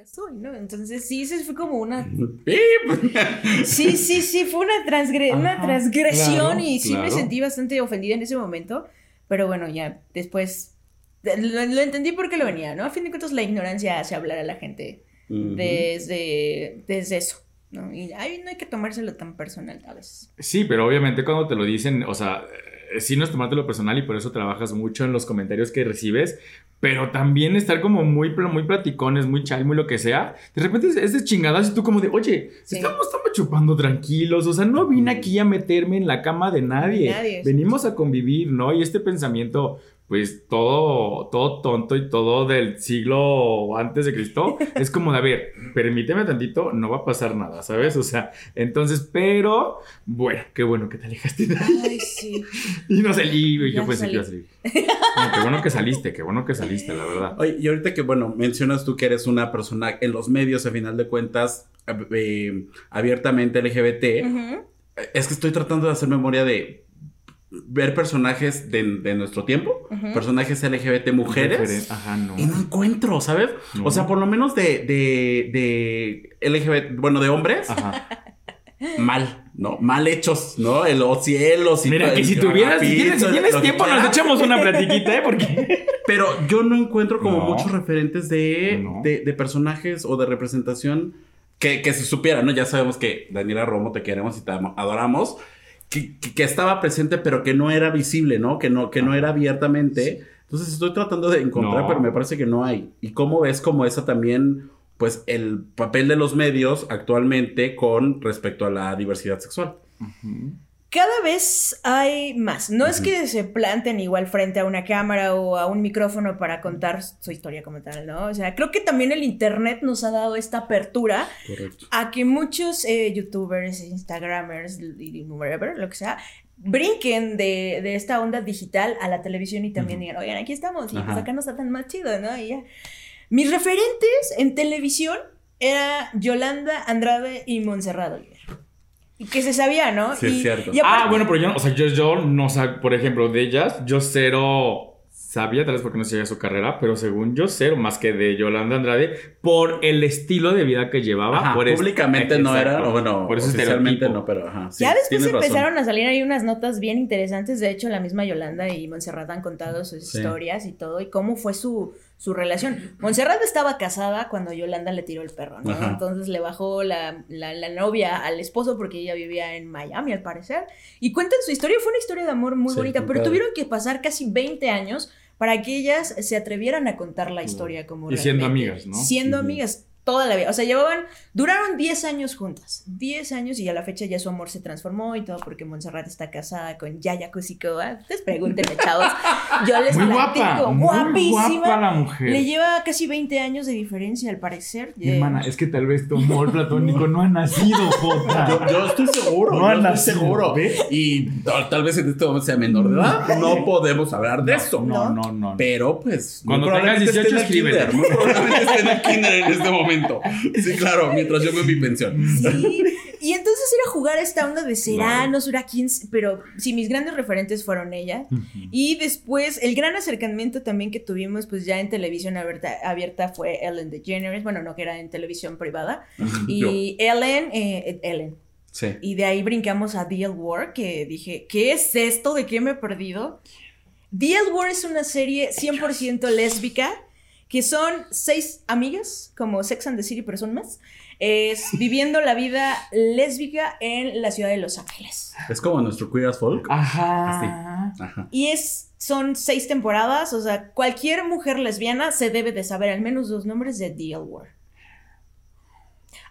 que soy, ¿no? Entonces sí, eso fue como una Sí, sí, sí, fue una, transgre- una transgresión claro, y sí me sentí bastante ofendida en ese momento, pero bueno, ya después lo, lo entendí porque lo venía, ¿no? A fin de cuentas la ignorancia hace hablar a la gente desde, desde eso, ¿no? Y ay, no hay que tomárselo tan personal a veces. Sí, pero obviamente cuando te lo dicen, o sea, sí no es tomártelo personal y por eso trabajas mucho en los comentarios que recibes, pero también estar como muy, muy platicones, muy chai, muy lo que sea. De repente es, es de chingadas y tú como de, oye, Sí. estamos, estamos chupando tranquilos, o sea, no vine aquí a meterme en la cama de nadie. Nadie, Venimos a convivir, ¿no? Y este pensamiento, pues todo, todo tonto y todo del siglo antes de Cristo, es como de, a ver, permíteme tantito, no va a pasar nada, ¿sabes? O sea, entonces, pero, bueno, qué bueno que te alejaste de ahí. Ay, sí. Y no salí, y yo pensé que iba a salir. No, qué bueno que saliste, qué bueno que saliste, la verdad. Oye, y ahorita que, bueno, mencionas tú que eres una persona en los medios, a final de cuentas, eh, abiertamente LGBT, es que estoy tratando de hacer memoria de ver personajes de, de nuestro tiempo, personajes LGBT mujeres. Ajá, no. Y no encuentro, ¿sabes? No. O sea, por lo menos de, de, de LGBT, bueno, de hombres, Ajá. mal. ¿no? Mal hechos, ¿no? En los cielos y Mira, que si tuvieras, si tienes, si tienes tiempo, nos echamos una platiquita, ¿eh? Porque. Pero yo no encuentro como No. muchos referentes de, No. de, de personajes o de representación que, que se supiera, ¿no? Ya sabemos que Daniela Romo te queremos y te am- adoramos. Que, estaba presente, pero que no era visible, ¿no? Que no, que no era abiertamente. Entonces estoy tratando de encontrar, No. pero me parece que no hay. ¿Y cómo ves como esa también, pues, el papel de los medios actualmente con respecto a la diversidad sexual? Cada vez hay más. No es que se planten igual frente a una cámara o a un micrófono para contar su historia como tal, ¿no? O sea, creo que también el Internet nos ha dado esta apertura Correcto. a que muchos eh, youtubers, instagramers, y whatever, lo que sea, brinquen de, de esta onda digital a la televisión y también digan, oigan, aquí estamos y pues acá no está tan más chido, ¿no? Y ya. Mis referentes en televisión era Yolanda Andrade y Montserrat Oliver. Y que se sabía, ¿no? Sí, es cierto. y aparte- Ah, bueno, pero yo no, o sea, yo, yo no sé, por ejemplo, de ellas, yo cero sabía, tal vez porque no seguía su carrera, pero según yo cero, más que de Yolanda Andrade, por el estilo de vida que llevaba. Ajá, por públicamente no era, o bueno, por ese oficialmente no, pero ajá. sí, ya después razón. empezaron a salir ahí unas notas bien interesantes. De hecho, la misma Yolanda y Montserrat han contado sus Sí. historias y todo, y cómo fue su, su relación. Montserrat estaba casada cuando Yolanda le tiró el perro, ¿no? Ajá. Entonces le bajó la, la- la novia al esposo porque ella vivía en Miami, al parecer. Y cuentan su historia. Fue una historia de amor muy Sí, bonita, pero tuvieron que pasar casi 20 años para que ellas se atrevieran a contar la historia como Y siendo amigas, ¿no? Siendo amigas toda la vida. O sea, llevaban, duraron 10 años juntas. 10 años y a la fecha ya su amor se transformó y todo porque Montserrat está casada con Yaya Kusikoa. Ustedes pregúntenme, chavos. Yo les Muy guapa, platico. muy Guapísima. guapa la mujer. Le lleva casi 20 años de diferencia, al parecer. Mi Eh, hermana, es que tal vez tu amor platónico no ha nacido, Jota. Yo, yo estoy seguro, No ha estoy nacido, seguro. Y tal, tal vez en este momento sea menor de edad. No podemos hablar de esto. No, no, no. Pero pues. Cuando tengas esté en el 18, kinder, Muy probablemente esté en el kinder en este momento. Sí, claro, mientras yo veo mi pensión. Sí. Y entonces era jugar a esta onda de Seranos, Huracans, pero sí, mis grandes referentes fueron ellas. Y después, el gran acercamiento también que tuvimos, pues ya en televisión abierta, abierta fue Ellen DeGeneres, bueno, no que era en televisión privada. Y Ellen, eh, Ellen. Sí. Y de ahí brincamos a DL War, que dije, ¿qué es esto? ¿De qué me he perdido? DL War es una serie 100% lésbica, que son seis amigas, como Sex and the City, pero son más, es viviendo la vida lésbica en la ciudad de Los Ángeles. Es como nuestro Queer as Folk. Ajá. Ajá. Y es, son seis temporadas, o sea, cualquier mujer lesbiana se debe de saber al menos dos nombres de DL War.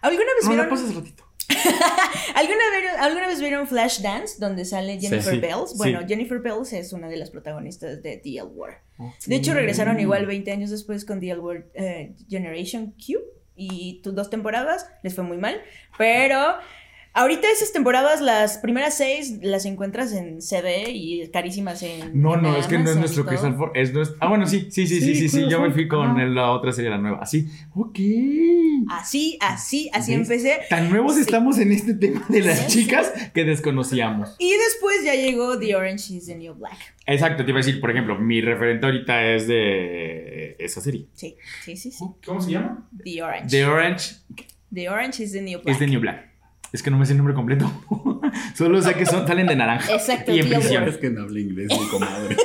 ¿Alguna vez No la vieron... pasas ratito. ¿Alguna vez, ¿Alguna vez vieron Flashdance, donde sale Jennifer sí. Bells? Bueno, Sí. Jennifer Bells es una de las protagonistas de DL War. De hecho, regresaron igual 20 años después con DL War eh, Generation Q. Y tu- dos temporadas les fue muy mal. Pero ahorita esas temporadas, las primeras seis, las encuentras en CD y carísimas en. No, no, es que no es nuestro. Crystal Ford, es nuestro... Ah, bueno, sí, sí, sí, sí, Sí, sí, yo me fui con la otra serie, la nueva. Así, ok. Así, así, así empecé. Tan nuevos estamos en este tema de las chicas que desconocíamos. Y después ya llegó The Orange is the New Black. Exacto, te iba a decir, por ejemplo, mi referente ahorita es de esa serie. Sí, sí, sí, sí. ¿Cómo se llama? The Orange. The Orange The Orange is the New Black. is the New Black. Es que no me sé el nombre completo. Solo sé que son, salen de naranja. Exacto, Y en prisión. Es que no habla inglés, mi comadre.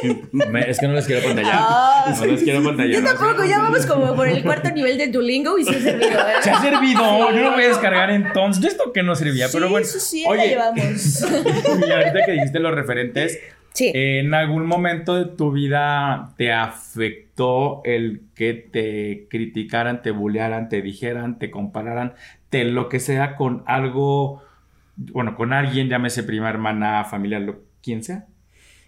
Es que no les quiero pantallar. Ah, No les quiero pantallar. Yo tampoco, ya vamos como por el cuarto nivel de Duolingo y se ha servido, ¿eh? Se ha servido. Yo no voy a descargar entonces. Yo esto que no servía, pero bueno. sí, sí, Oye, la llevamos. y ahorita que dijiste los referentes, Sí. ¿en algún momento de tu vida te afectó el que te criticaran, te bullearan, te dijeran, te compararan, te lo que sea con algo, bueno, con alguien, llámese prima, hermana, familiar, lo, quien sea?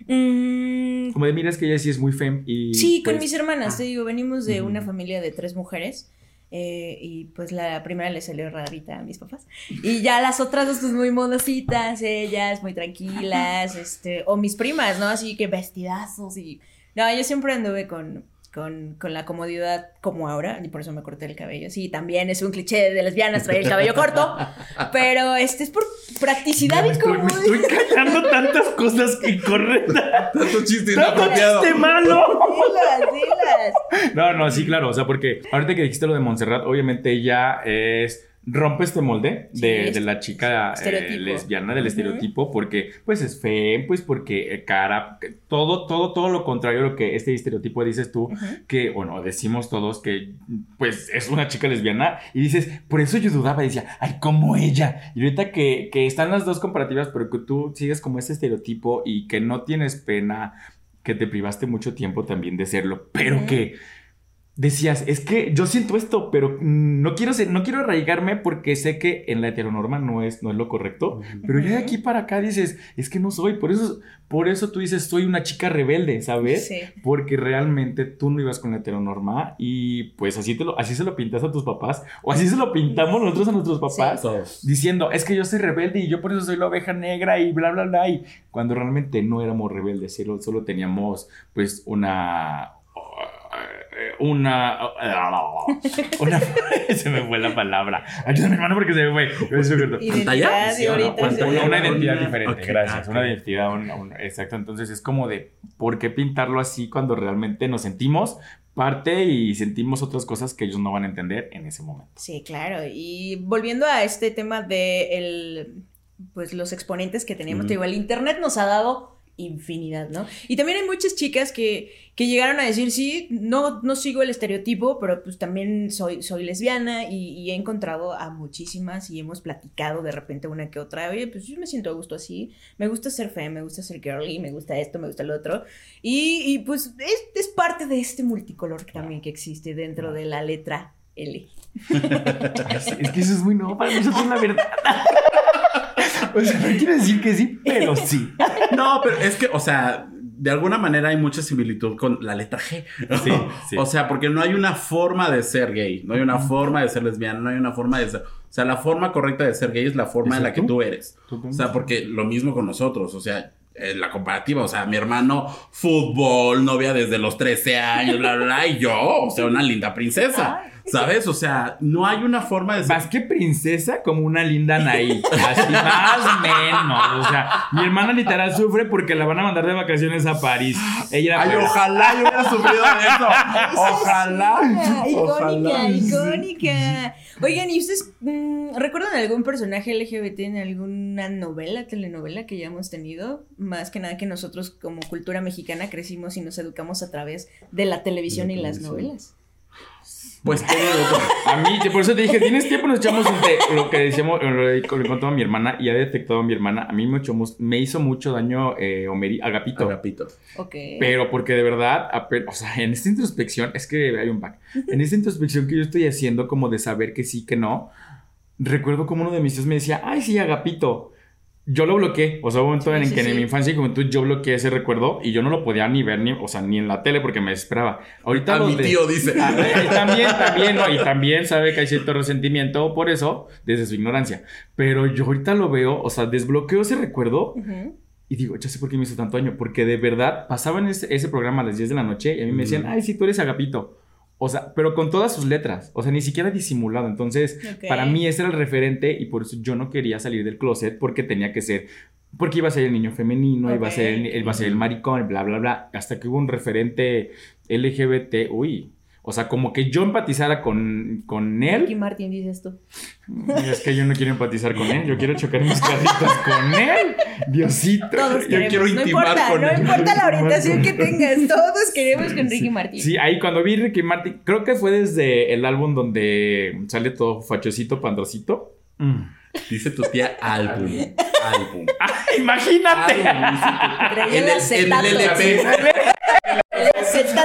Mm, Como de, mira, es que ella sí es muy fem y... sí, con pues, mis hermanas, ah. te digo, venimos de una familia de tres mujeres. eh, y pues la primera le salió rarita a mis papás. Y ya las otras dos, pues muy modositas, ellas, muy tranquilas, este, o mis primas, ¿no? Así que vestidazos y. No, yo siempre anduve con, con, con la comodidad como ahora, y por eso me corté el cabello. Sí, también es un cliché de lesbianas traer el cabello corto, pero este es por practicidad me y estoy, me comodidad. estoy callando tantas cosas incorrectas. Tanto chiste ¡Tanto inapropiado. chiste malo! Dilas, dilas. No, no, sí, claro. O sea, porque ahorita que dijiste lo de Montserrat, obviamente ella es rompe este molde de, la chica eh, lesbiana, del estereotipo, porque pues es fe, pues porque eh, cara, todo, todo, todo lo contrario a lo que este estereotipo dices tú, que, bueno, decimos todos que pues es una chica lesbiana y dices, por eso yo dudaba y decía, ay, como ella. Y ahorita que, que están las dos comparativas, pero que tú sigues como ese estereotipo y que no tienes pena, que te privaste mucho tiempo también de serlo, pero que decías, es que yo siento esto, pero no quiero, ser- no quiero arraigarme porque sé que en la heteronorma no es, no es lo correcto, pero ya de aquí para acá dices, es que no soy, por eso, por eso tú dices, soy una chica rebelde, ¿sabes? Sí. Porque realmente tú no ibas con la heteronorma y pues así, te lo, así se lo pintas a tus papás o así se lo pintamos nosotros a nuestros papás. Todos. Diciendo, es que yo soy rebelde y yo por eso soy la oveja negra y bla, bla, bla. Y cuando realmente no éramos rebeldes, solo, solo teníamos pues una... Una... Una... se me fue la palabra. Ayúdame hermano porque se me fue. Identidad ¿Pantalla? Una, una identidad diferente, gracias. ah, Una identidad, un- un- exacto. Entonces es como de, ¿por qué pintarlo así cuando realmente nos sentimos parte y sentimos otras cosas que ellos no van a entender en ese momento? Sí, claro. Y volviendo a este tema de el, pues los exponentes que teníamos, Ujú. te digo, el internet nos ha dado infinidad, ¿no? Y también hay muchas chicas que, que llegaron a decir, sí, no, no sigo el estereotipo, pero pues también soy, soy lesbiana y, y he encontrado a muchísimas y hemos platicado de repente una que otra, oye, pues yo me siento a gusto así, me gusta ser fe, me gusta ser girly, me gusta esto, me gusta lo otro. Y, y, pues es, es parte de este multicolor que también que existe dentro de la letra L. Sí, es que eso es muy nuevo para nosotros, la verdad. O sea, no quiere decir que sí, pero sí. No, pero es que, o sea, de alguna manera hay mucha similitud con la letra G. Sí, sí. O sea, porque no hay una forma de ser gay, no hay una forma de ser lesbiana, no hay una forma de ser... O sea, la forma correcta de ser gay es la forma en la que tú eres. O sea, porque lo mismo con nosotros, o sea, eh, la comparativa, o sea, mi hermano, fútbol, novia desde los 13 años, bla, bla, bla, y yo, o sea, una linda princesa, ¿sabes? O sea, no hay una forma de ser... Más que princesa, como una linda Anaí. Así más o menos. O sea, mi hermana literal sufre porque la van a mandar de vacaciones a París. Ella Ay, ojalá yo hubiera sufrido de eso. Ojalá. Esa Icónica, Ojalá. icónica. Oigan, ¿y ustedes mm, recuerdan algún personaje LGBT en alguna novela, telenovela que ya hemos tenido? Más que nada que nosotros como cultura mexicana crecimos y nos educamos a través de la televisión y la las novelas. Pues. A mí, por eso te dije, tienes tiempo, nos echamos un té. Lo que decíamos, lo le contó a mi hermana y ha detectado a mi hermana. A mí me, echó mus- me hizo mucho daño eh, Homeri, Agapito. Agapito. Ok. Pero porque de verdad, o sea, en esta introspección, es que hay un back. En esta introspección que yo estoy haciendo, como de saber que sí, que no, recuerdo como uno de mis hijos me decía, ay, sí, Agapito. Yo lo bloqueé, o sea, hubo un momento Sí, en sí, que sí. en mi infancia y juventud yo bloqueé ese recuerdo y yo no lo podía ni ver, ni, o sea, ni en la tele porque me desesperaba. Ahorita A los mi de- tío dice. Ah, y también, también, ¿no? Y también sabe que hay cierto resentimiento por eso, desde su ignorancia. Pero yo ahorita lo veo, o sea, desbloqueo ese recuerdo Ujú. y digo, ya sé por qué me hizo tanto daño. Porque de verdad pasaban ese, ese programa a las 10 de la noche y a mí me decían, ay, sí, tú eres Agapito. O sea, pero con todas sus letras, o sea, ni siquiera disimulado. Entonces, para mí ese era el referente y por eso yo no quería salir del closet porque tenía que ser, porque iba a ser el niño femenino, iba a ser el, iba a ser el maricón, bla, bla, bla. Hasta que hubo un referente LGBT, uy. O sea, como que yo empatizara con, con Ricky él. Martin, dices tú. Es que yo no quiero empatizar con él, yo quiero chocar mis carritos con él. Diosito. Todos Yo queremos. quiero no intimar importa, con no él. importa la orientación que tengas. Todos queremos con Ricky Martin. Sí, ahí cuando vi Ricky Martin, creo que fue desde el álbum donde sale todo fachosito, pandrosito. Mm. Dice tu tía álbum. Álbum. ¡Ah, imagínate! Álbum, El- el. LP.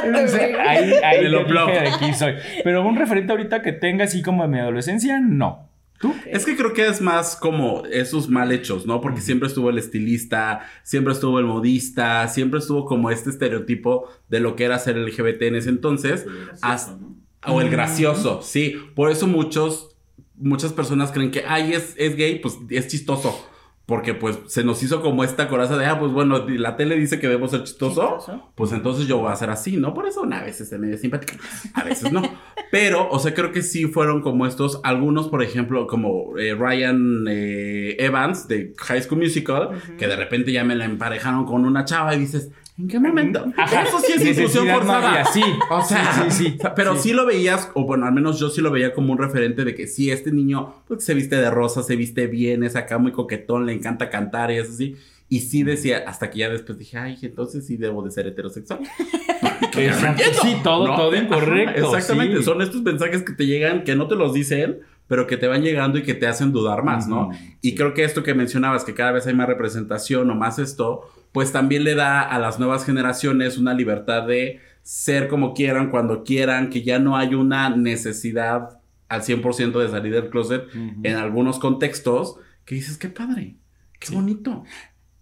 El ahí, ahí El de aquí soy. Pero un referente ahorita que tenga así como de mi adolescencia, no. ¿Tú? Es que creo que es más como esos mal hechos, ¿no? Porque siempre estuvo el estilista, siempre estuvo el modista, siempre estuvo como este estereotipo de lo que era ser LGBT en ese entonces. Hasta- o el gracioso, sí. Por eso muchos, muchas personas creen que, ay, es, es gay, pues es chistoso. Porque pues se nos hizo como esta coraza de, ah, pues bueno, la tele dice que debemos ser chistoso, Chistoso. pues entonces yo voy a ser así, ¿no? Por eso a veces se me simpática, a veces no. Pero, o sea, creo que sí fueron como estos, algunos, por ejemplo, como eh, Ryan eh, Evans de High School Musical, que de repente ya me la emparejaron con una chava y dices, ¿En qué momento? Ajá. Eso sí es inclusión forzada. sí. O sea, Sí, sí, pero sí. Sí. lo veías, o bueno, al menos yo sí lo veía como un referente de que sí, este niño pues, se viste de rosa, se viste bien, es acá muy coquetón, le encanta cantar y eso sí. Y sí decía, hasta que ya después dije, ay, entonces sí debo de ser heterosexual. Exacto. Sí, todo- No, todo incorrecto, Exactamente, sí. son estos mensajes que te llegan, que no te los dicen, pero que te van llegando y que te hacen dudar más, ¿no? Ujú, Y creo que esto que mencionabas, que cada vez hay más representación o más esto, pues también le da a las nuevas generaciones una libertad de ser como quieran, cuando quieran, que ya no hay una necesidad al 100% de salir del closet Ujú. en algunos contextos, que dices, qué padre, qué Sí. bonito.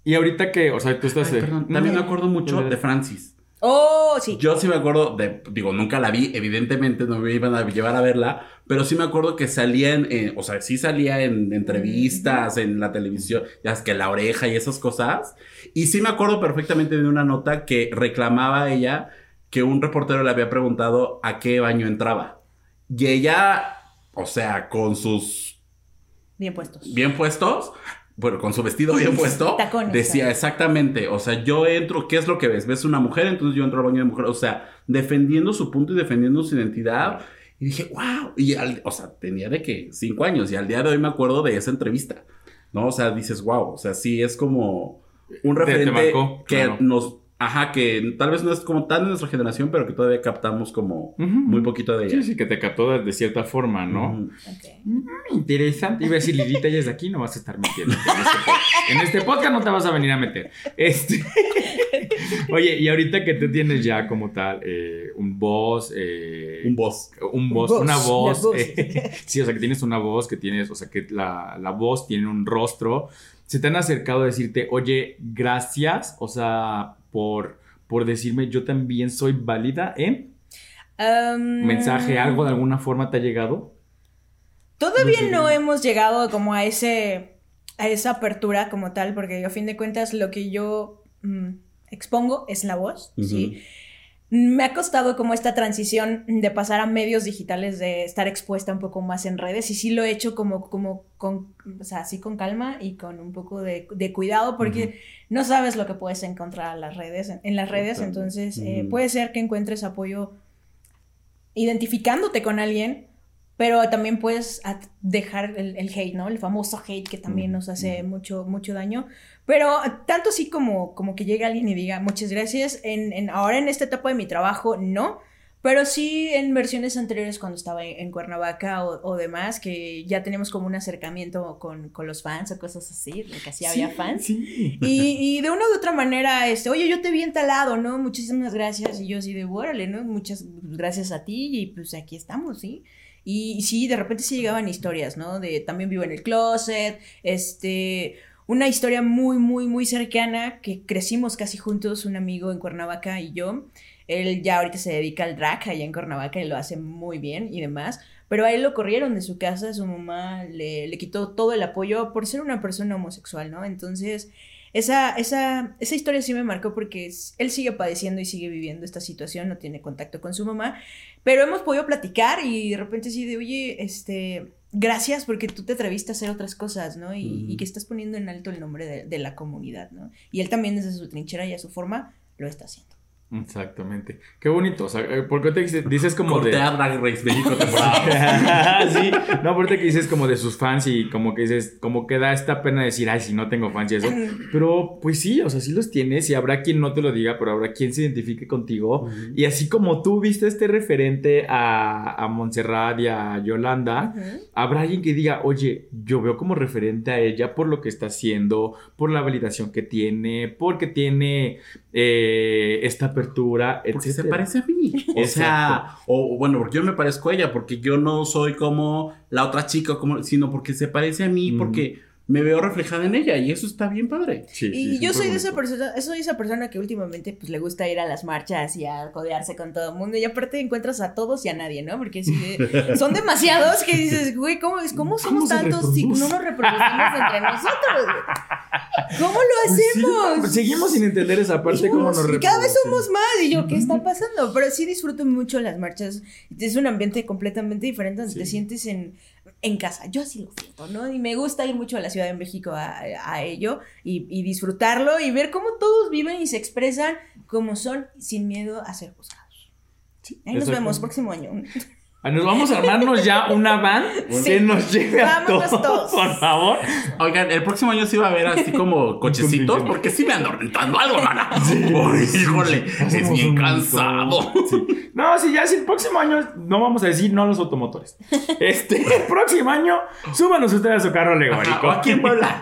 Y ahorita que, o sea, tú estás... Ay, eh, perdón, también me acuerdo mucho de. Francis. Oh, sí. Yo sí me acuerdo de, digo, nunca la vi, evidentemente no me iban a llevar a verla, pero sí me acuerdo que salía en, eh, o sea, sí salía en entrevistas, en la televisión, ya es que la oreja y esas cosas. Y sí me acuerdo perfectamente de una nota que reclamaba ella que un reportero le había preguntado a qué baño entraba. Y ella, o sea, con sus Bien puestos. bien puestos, bueno, con su vestido bien puesto, Tacones, decía ¿sabes? exactamente, o sea, yo entro, ¿qué es lo que ves? ¿Ves una mujer? Entonces yo entro al baño de mujer, o sea, defendiendo su punto y defendiendo su identidad. Y dije, wow, y al- o sea, tenía de que cinco años y al día de hoy me acuerdo de esa entrevista, ¿no? O sea, dices, wow, o sea, sí es como un Te- te referente marcó, que claro. nos, ajá, que tal vez no es como tan de nuestra generación, pero que todavía captamos como muy poquito de ella. Sí, sí, que te captó de, de cierta forma, ¿no? Ujú. Ok. Mm, Interesante. Iba a decir, Lilita, ella es de aquí, no vas a estar metiendo. En este, en este podcast no te vas a venir a meter. Este. Oye, y ahorita que tú tienes ya como tal eh, un voz, eh, Un boss. un voz, Voz, una voz. voz. eh, sí, o sea, que tienes una voz, que tienes, o sea, que la, la voz tiene un rostro. Se te han acercado a decirte, oye, gracias, o sea, por, por decirme, yo también soy válida en Um, mensaje, algo de alguna forma te ha llegado. Todavía No hemos llegado como a ese a esa apertura como tal, porque a fin de cuentas lo que yo mm, expongo es la voz, ¿sí? Me ha costado como esta transición de pasar a medios digitales, de estar expuesta un poco más en redes, y sí lo he hecho como, como con, o sea, así con calma y con un poco de, de cuidado, porque no sabes lo que puedes encontrar en las redes, en las redes, entonces eh, puede ser que encuentres apoyo identificándote con alguien, pero también puedes dejar el, el hate, ¿no? El famoso hate que también nos hace mucho, mucho daño. Pero tanto así como, como que llegue alguien y diga muchas gracias, en, en- ahora en esta etapa de mi trabajo no, pero sí en versiones anteriores cuando estaba en, en Cuernavaca o, o demás, que ya tenemos como un acercamiento con, con los fans o cosas así, que así había fans. Sí. Y, y de una u otra manera, este, oye, yo te vi en tal lado, ¿no? Muchísimas gracias. Y yo así de, órale, ¿no? Muchas gracias a ti y pues aquí estamos, ¿sí? Y, sí, de repente sí llegaban historias, ¿no? De también vivo en el closet, este, una historia muy, muy, muy cercana que crecimos casi juntos, un amigo en Cuernavaca y yo. Él ya ahorita se dedica al drag allá en Cuernavaca y lo hace muy bien y demás. Pero a él lo corrieron de su casa, su mamá le, le quitó todo el apoyo por ser una persona homosexual, ¿no? Entonces, esa, esa, esa historia sí me marcó porque es- él sigue padeciendo y sigue viviendo esta situación, no tiene contacto con su mamá, pero hemos podido platicar y de repente sí de, oye, este, gracias porque tú te atreviste a hacer otras cosas, ¿no? Y que estás poniendo en alto el nombre de, de la comunidad, ¿no? Y él también desde su trinchera y a su forma lo está haciendo. Exactamente. Qué bonito. O sea, eh, ¿por qué te dices, dices como de. Cortea Drag Race México temporada. sí, no, ahorita que dices como de sus fans y como que dices, como que da esta pena decir, ay, si no tengo fans y eso. Pero pues sí, o sea, sí los tienes y habrá quien no te lo diga, pero habrá quien se identifique contigo. Y así como tú viste este referente a, a Montserrat y a Yolanda, habrá alguien que diga, oye, yo veo como referente a ella por lo que está haciendo, por la validación que tiene, porque tiene eh, esta apertura, Porque se parece a mí. O sea, o bueno, porque yo me parezco a ella, porque yo no soy como la otra chica, como, sino porque se parece a mí, Ujú. porque me veo reflejada en ella y eso está bien padre. Sí, Y sí, yo soy de esa persona, soy esa persona que últimamente pues le gusta ir a las marchas y a codearse con todo el mundo y aparte encuentras a todos y a nadie, ¿no? Porque sí, eh, son demasiados que dices, güey, ¿cómo, es- cómo somos ¿Cómo se tantos si no nos reproducimos entre nosotros? güey? ¿Cómo lo Pues sí, hacemos? pues seguimos sin entender esa parte cómo nos Y cada vez reproducimos. somos más. Y yo, ¿qué está pasando? Pero sí disfruto mucho las marchas. Es un ambiente completamente diferente donde Sí. te sientes en. En casa. Yo así lo siento, ¿no? Y me gusta ir mucho a la Ciudad de México a, a ello y, y disfrutarlo y ver cómo todos viven y se expresan como son sin miedo a ser juzgados. Ahí nos eso vemos fue. próximo año. Ah, Nos vamos a armarnos ya una van Sí. que nos lleve a todos, todos. por favor. Oigan, el próximo año sí va a haber así como cochecitos, porque sí me ando rentando algo, mana. Híjole, es Hacemos bien cansado. Sí. No, sí, ya si el próximo año no vamos a decir no a los automotores. Este, el próximo año, súbanos ustedes a su carro alegórico. Aquí en Puebla.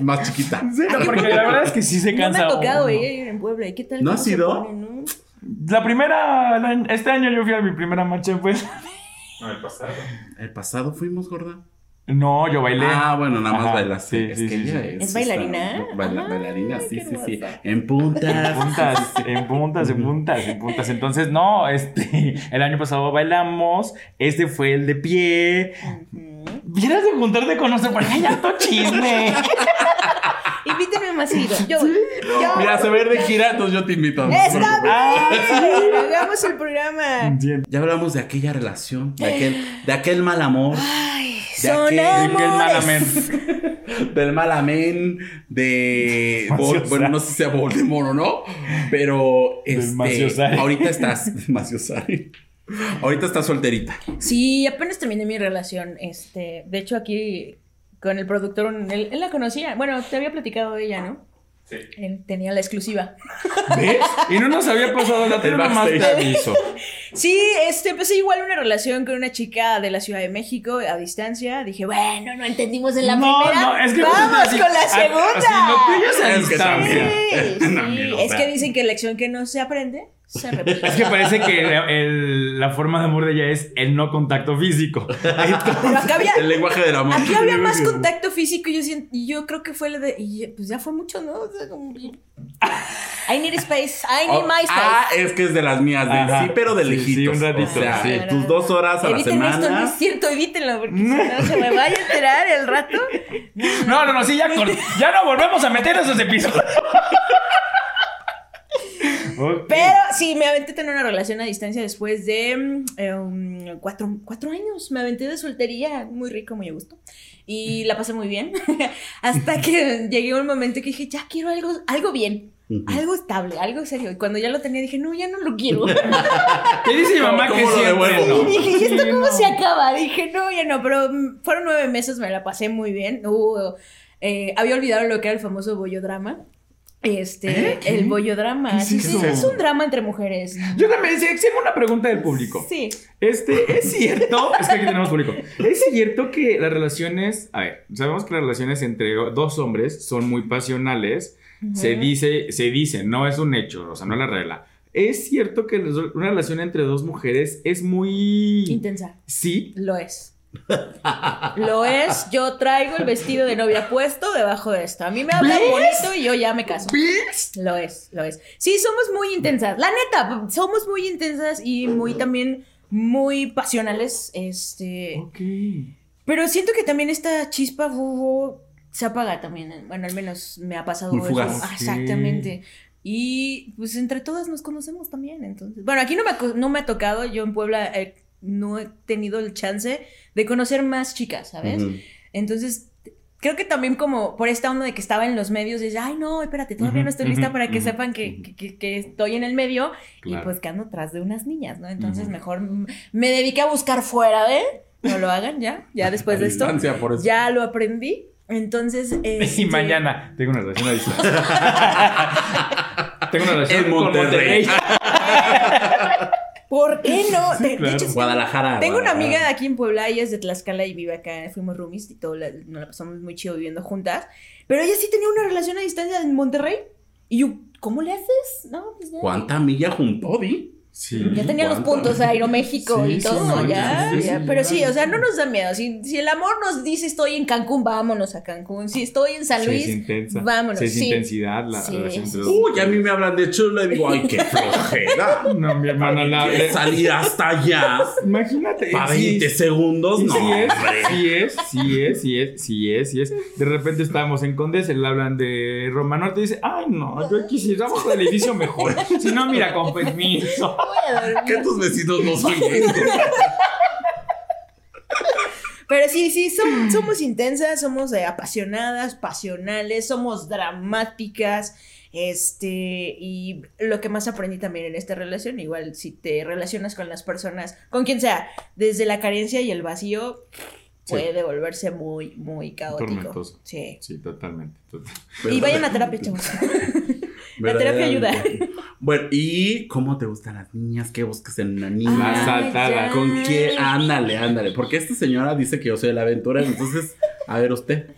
Más chiquita. Sí, no, porque la verdad es que sí se No me cansa. ha tocado uno. ir en Puebla. ¿Y qué tal? ¿No cómo has se ido? pone, no? La primera, este año yo fui a mi primera marcha en Puebla. No, el pasado. El pasado fuimos, gorda. No, yo bailé. Ah, bueno, nada más Ajá, bailaste. sí, es sí, que sí, ella es. ¿Es bailarina? esta- baila- Ay, bailarina, sí, sí, sí. En puntas. En puntas, en puntas, en puntas, en puntas. Entonces, no, este, el año pasado bailamos, este fue el de pie. Ujú. Vieras de juntarte con nosotros, porque hay harto chisme. Invítame más seguido. Yo, yo. Mira, se a ir de gira, entonces yo te invito. Está bien. Ah, Hagamos el programa. Ya hablamos de aquella relación, de aquel, de aquel mal amor, Ay, De son aquel- Aquel amores. malamente. del mal amén, de. Vol- bueno, no sé si sea Voldemort o no, pero. Este, ahorita estás. Maciosari. Ahorita estás solterita. Sí, apenas terminé mi relación. Este, de hecho, aquí con el productor, él, él la conocía. Bueno, te había platicado de ella, ¿no? Sí. Él tenía la exclusiva. ¿Ves? Y no nos había pasado la El te aviso. Sí, este, empecé igual una relación con una chica de la Ciudad de México a distancia. Dije, bueno, no entendimos en la no, primera. no, es que Vamos así- con la a- segunda. Así, a. Sí, No, sí. Es que dicen que lección que no se aprende, se repite. Es que parece que el- el- la forma de amor de ella es el no contacto físico. Pero acá había, El lenguaje del amor. aquí había más contacto físico y yo, siento- y yo creo que fue el de... Y pues ya fue mucho, ¿no? O sea, como I need space, I need Oh, my space. ah, es que es de las mías, de Ajá. sí, pero de Sí, lejitos. sí, un ratito, O sea, sí. tus dos horas a la Eviten esto, no semana. es cierto, evítenlo, porque si no se me vaya a enterar el rato. No, no, no, sí, ya, ya no volvemos a meter esos episodios. Ok. Pero sí, me aventé tener una relación a distancia después de mm, eh, um, cuatro, cuatro años. Me aventé de soltería, muy rico, muy a gusto. Y la pasé muy bien. Hasta que llegué a un momento que dije, ya quiero algo, algo bien. Algo estable, algo serio. Y cuando ya lo tenía dije, no, ya no lo quiero. ¿Qué dice mi mamá ¿Cómo que lo siempre devuelvo? no? Y dije, ¿y esto Sí, cómo no. se acaba? Dije, no, ya no, pero mm, fueron nueve meses, me la pasé muy bien. Hubo, eh, había olvidado lo que era el famoso bollodrama. Este, ¿Eh? El bollodrama. ¿Qué es Sí, sí, es un drama entre mujeres. Yo también, sí, tengo una pregunta del público. Sí. Este, ¿es cierto? Es que aquí tenemos público. ¿Es cierto que las relaciones, a ver, sabemos que las relaciones entre dos hombres son muy pasionales? Se dice, se dice, no es un hecho, o sea, no es la regla. ¿Es cierto que una relación entre dos mujeres es muy... Intensa. Sí. Lo es. Lo es. Yo traigo el vestido de novia puesto debajo de esto. A mí me hablan ¿Ves? bonito y yo ya me caso. ¿Ves? Lo es, lo es. Sí, somos muy intensas. La neta, somos muy intensas y muy también muy pasionales. Este. Ok. Pero siento que también esta chispa se apaga también. Bueno, al menos me ha pasado Muy eso. Ah, Exactamente. Y pues entre todas nos conocemos también, entonces. Bueno, aquí no me, no me ha tocado, yo en Puebla eh, no he tenido el chance de conocer más chicas, ¿sabes? Entonces, creo que también como por esta onda de que estaba en los medios, dice, ay, no, espérate, todavía no estoy lista para que sepan que, que- estoy en el medio Claro. y pues que ando tras de unas niñas, ¿no? Entonces, mejor me dediqué a buscar fuera de, no lo hagan ya, ya después A de esto, por eso. ya lo aprendí. Entonces, Y este, mañana tengo una relación a distancia. tengo una relación En con Monterrey. ¿Por qué no? De, de claro. hecho, Guadalajara. Tengo una amiga de aquí en Puebla, ella es de Tlaxcala y vive acá, fuimos roomies y todo, la- nos la pasamos muy chido viviendo juntas. Pero ella sí tenía una relación a distancia en Monterrey. Y yo, ¿cómo le haces? No, pues. ¿Cuánta milla juntó, vi? Sí. Ya tenía los puntos Aeroméxico Sí, y sí, todo, no, ya, sí, sí, ya. sí, Pero ya. sí, o sea, no nos da miedo. Si, si el amor nos dice estoy en Cancún, vámonos a Cancún. Si estoy en San Sí, Luis, es intensa. vámonos. Sí, es sí. intensidad la relación entre. Uy, a mí me hablan de chulo y digo, ay, qué flojera. No, mi hermana, la. Salir hasta allá Imagínate. para sí, 20 segundos. Sí, no, sí es, sí es, sí es, sí es, sí es, sí es. De repente estábamos en Condesa, le hablan de Roma Norte y dice, ay no, yo quisiera abajo del edificio mejor. Si no, mira, con permiso. Voy a dormir. Que tus vecinos no son. Pero sí, sí, somos, somos intensas, somos eh, apasionadas, pasionales, somos dramáticas. Este, y lo que más aprendí también en esta relación, igual si te relacionas con las personas, con quien sea, desde la carencia y el vacío, Sí. puede volverse muy, muy caótico. Tormentoso. Sí. Sí, totalmente. total. Y vayan a terapia, chavos. La terapia ayuda. Bueno, ¿y cómo te gustan las niñas? ¿Qué buscas en una niña? Ah. ¿Con qué? Ándale, ándale. Porque esta señora dice que yo soy la aventura, entonces, a ver usted.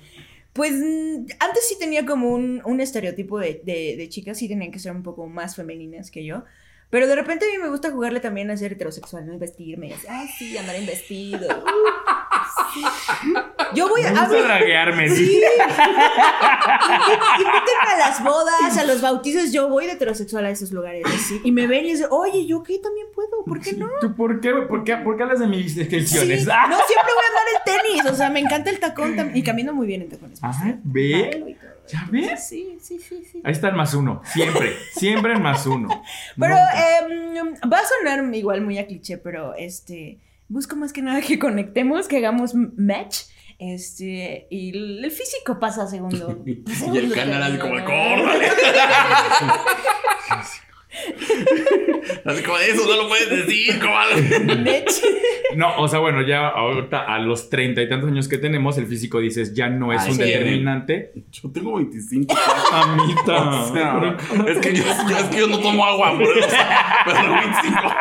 Pues mm, antes sí tenía como un, un estereotipo de, de, de chicas, sí tenían que ser un poco más femeninas que yo. Pero de repente a mí me gusta jugarle también a ser heterosexual, ¿no? Vestirme, así, ay, sí, andar en vestido. uh, sí. Yo voy a... Me gusta draguearme, Sí. sí. Invítenme a las bodas, a los bautizos. Yo voy de heterosexual a esos lugares así. Y me ven y dicen, oye, ¿yo qué también puedo? ¿Por qué no? ¿Tú por qué, por qué, por qué hablas de mis Sí, descripciones? no, siempre voy a andar en tenis. O sea, me encanta el tacón tam- y camino muy bien en tacones. pues, Ajá, ve. Y todo. ¿Ya ves? Sí, sí, sí, sí. Ahí está el más uno. Siempre. Siempre el más uno. Pero em, va a sonar igual muy a cliché, pero este busco más que nada que conectemos, que hagamos match. Este, y el físico pasa a segundo. Y el canal así como, de córrale. Así como, eso no lo puedes decir. Match. No, o sea, bueno, ya ahorita a los treinta y tantos años que tenemos, el físico dices ya no es Ay, un sí. determinante. Yo tengo 25. Amita. O sea, es, que yo, es que yo no tomo agua, pero tengo 25.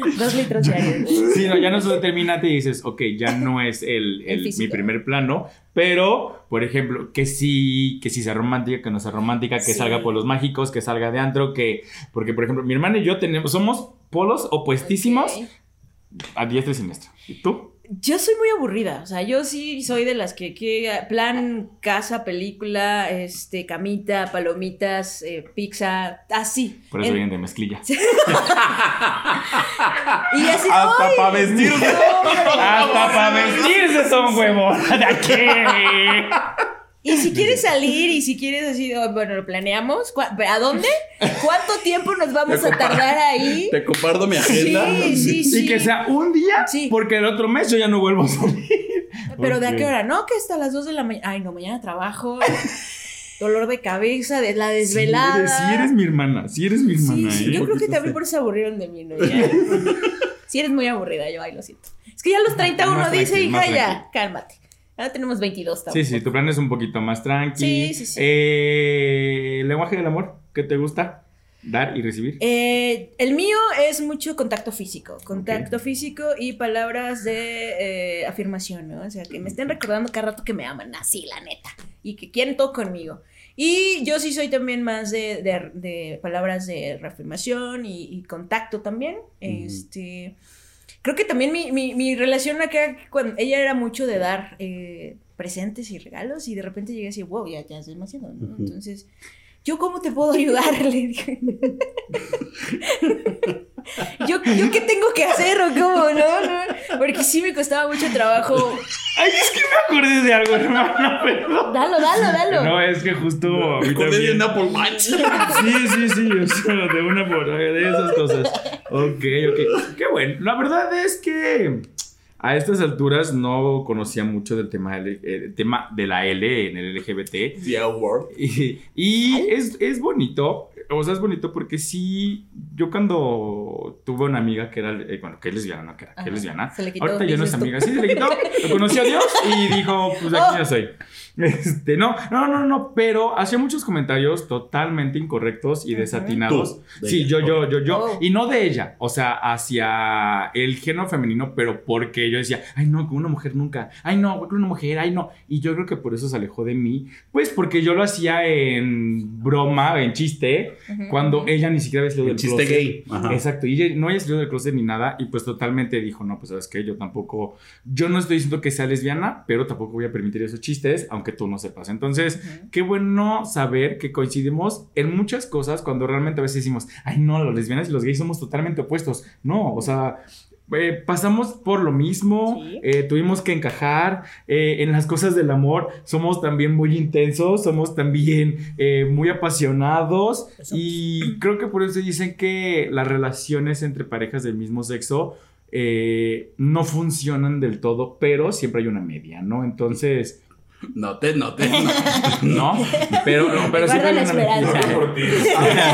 Dos litros diarios. Sí, no, ya no es un determinante y dices, ok, ya no es el, El el- mi primer plano, pero, por ejemplo, que sí, que sí sea romántica, que no sea romántica, que Sí. salga por los mágicos, que salga de antro, que, porque, por ejemplo, mi hermana y yo tenemos, somos polos opuestísimos a diestra y siniestra. ¿Y tú? Yo soy muy aburrida, o sea, yo sí soy de las que, que plan casa, película, este, camita, palomitas, eh, pizza, así. Por eso En- vienen de mezclilla. y así, Hasta para vestirse. Hasta para vestirse son huevos. ¿De qué? Y si quieres salir y si quieres así, oh, bueno, lo planeamos. ¿Cu- ¿A dónde? ¿Cuánto tiempo nos vamos a tardar ahí? Te comparto mi agenda. Sí, sí, sí. Y que sea un día, Sí. porque el otro mes yo ya no vuelvo a salir. Pero ¿de a qué hora? No, que hasta las 2 de la mañana. Ay, no, mañana trabajo. Dolor de cabeza, de la Si desvelada. eres, sí eres mi hermana, si eres mi Sí, hermana, sí, ¿eh? yo creo que también por eso se aburrieron de mí, ¿no? Si eres muy aburrida, yo, ay, lo siento. Es que ya a los 30 uno dice, hija, ya, cálmate. Ahora tenemos 22 Sí, sí, tu plan es un poquito más tranqui. Sí, sí, sí. Eh, lenguaje del amor, ¿qué te gusta? Dar y recibir. Eh, el mío es mucho contacto físico, contacto físico y palabras de eh, afirmación, ¿no? O sea, que me estén recordando cada rato que me aman, así, la neta, y que quieren todo conmigo. Y yo sí soy también más de, de- de palabras de reafirmación y, y contacto también. Este, creo que también mi, mi, mi relación acá, cuando ella era mucho de dar eh, presentes y regalos y de repente llegué así, wow, ya, ya es demasiado, ¿no? Entonces... ¿Yo cómo te puedo ayudar? Le dije. ¿Yo, ¿Yo qué tengo que hacer o cómo? No, no. Porque sí me costaba mucho trabajo. Ay, es que me acordé de algo, hermana, perdón. Dalo, dalo, dalo. No, es que justo a mí Me acordé de un Apple Watch. Sí, sí, sí, o sea, de una por de esas cosas. Ok, ok. Qué bueno. La verdad es que a estas alturas no conocía mucho del tema, del- el tema de la L en el LGBT. The Award. Y, y es, es bonito, o sea, es bonito porque sí, yo cuando tuve una amiga que era, eh, bueno, que es lesbiana, no, que era, que lesbiana. se le quitó, Ahorita ya no es amiga, sí, se le quitó, lo conoció a Dios y dijo, pues aquí Oh. ya soy. Este, no, no, no, no, pero hacía muchos comentarios totalmente incorrectos y desatinados. Tú, de Sí, ella, yo, yo, yo, yo. Oh. Y no de ella, o sea, hacia el género femenino, pero porque yo decía, ay, no, con una mujer nunca, ay, no, con una mujer, ay, no. Y yo creo que por eso se alejó de mí, pues porque yo lo hacía en broma, en chiste, cuando ella ni siquiera había salido El del chiste closet. gay. Ajá. Exacto, y ella no había salido del closet ni nada, y pues totalmente dijo, no, pues sabes que yo tampoco, yo no estoy diciendo que sea lesbiana, pero tampoco voy a permitir esos chistes, aunque tú no sepas. Entonces, qué bueno saber que coincidimos en muchas cosas cuando realmente a veces decimos, ay, no, las lesbianas y los gays somos totalmente opuestos. No, o sea... eh, pasamos por lo mismo, Sí. eh, tuvimos que encajar eh, en las cosas del amor, somos también muy intensos, somos también muy apasionados Eso. y creo que por eso dicen que las relaciones entre parejas del mismo sexo no funcionan del todo, pero siempre hay una media, ¿no? Entonces, No te, no te. no, pero, pero siempre hay una esperanza.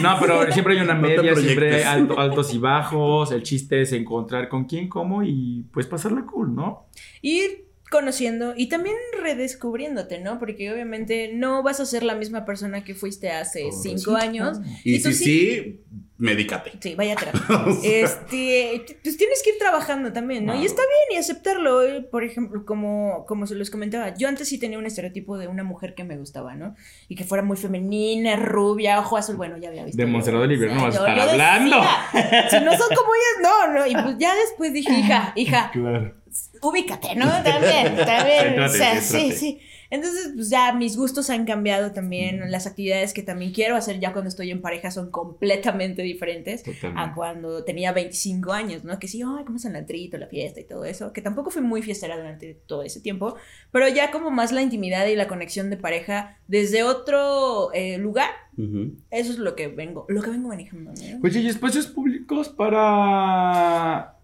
No, pero siempre hay una No media, siempre hay proyectes. alto- altos y bajos. El chiste es encontrar con quién, cómo y pues pasarla cool, ¿no? Ir conociendo y también redescubriéndote, ¿no? Porque obviamente no vas a ser la misma persona que fuiste hace cinco años. Y tú si sí, medícate. Sí, vaya a terapia. Este, pues tienes que ir trabajando también, ¿no? Y está bien y aceptarlo. Por ejemplo, como, como se los comentaba, yo antes sí tenía un estereotipo de una mujer que me gustaba, ¿no? Y que fuera muy femenina, rubia, ojo azul. Bueno, ya había visto. De yo. Montserrat Olivier no vas a estar hablando. decía, si no son como ellas, no, no. Y pues ya después dije, hija, hija, Claro. Ubícate, ¿no? También, también. o sea, sí, sí. Entonces, pues ya mis gustos han cambiado también. Las actividades que también quiero hacer ya cuando estoy en pareja son completamente diferentes Totalmente. a cuando tenía 25 años, ¿no? Que sí, ay, cómo es el antrito, la fiesta y todo eso. Que tampoco fui muy fiestera durante todo ese tiempo. Pero ya como más la intimidad y la conexión de pareja desde otro eh, lugar. Ujú. Eso es lo que vengo, lo que vengo manejando, ¿no? Oye, ¿y espacios públicos para.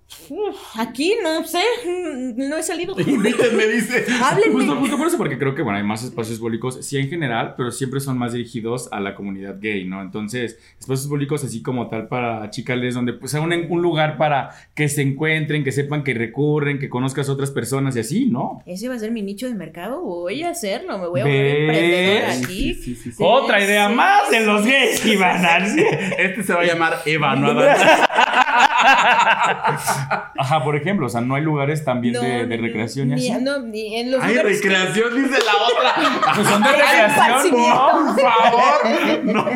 Aquí, no sé, no he salido. Invítenme, dice. Háblenme. Justo, justo por eso, porque creo que bueno, hay más espacios públicos, sí en general, pero siempre son más dirigidos a la comunidad gay, ¿no? Entonces, espacios públicos así como tal para chicales, donde pues sea un, un lugar para que se encuentren, que sepan que recurren, que conozcas a otras personas y así, ¿no? ¿Ese va a ser mi nicho de mercado? Voy a hacerlo, me voy a volver emprendedora aquí. sí, sí, sí. Sí, Otra idea sí, más de los gays, Iván. Este se va a llamar Eva, no. Ajá, por ejemplo, o sea, no hay lugares también No, de, de ni- recreación y así. No, ni en los Ay, recreación, dice la otra. Pues son de recreación. Por favor. No.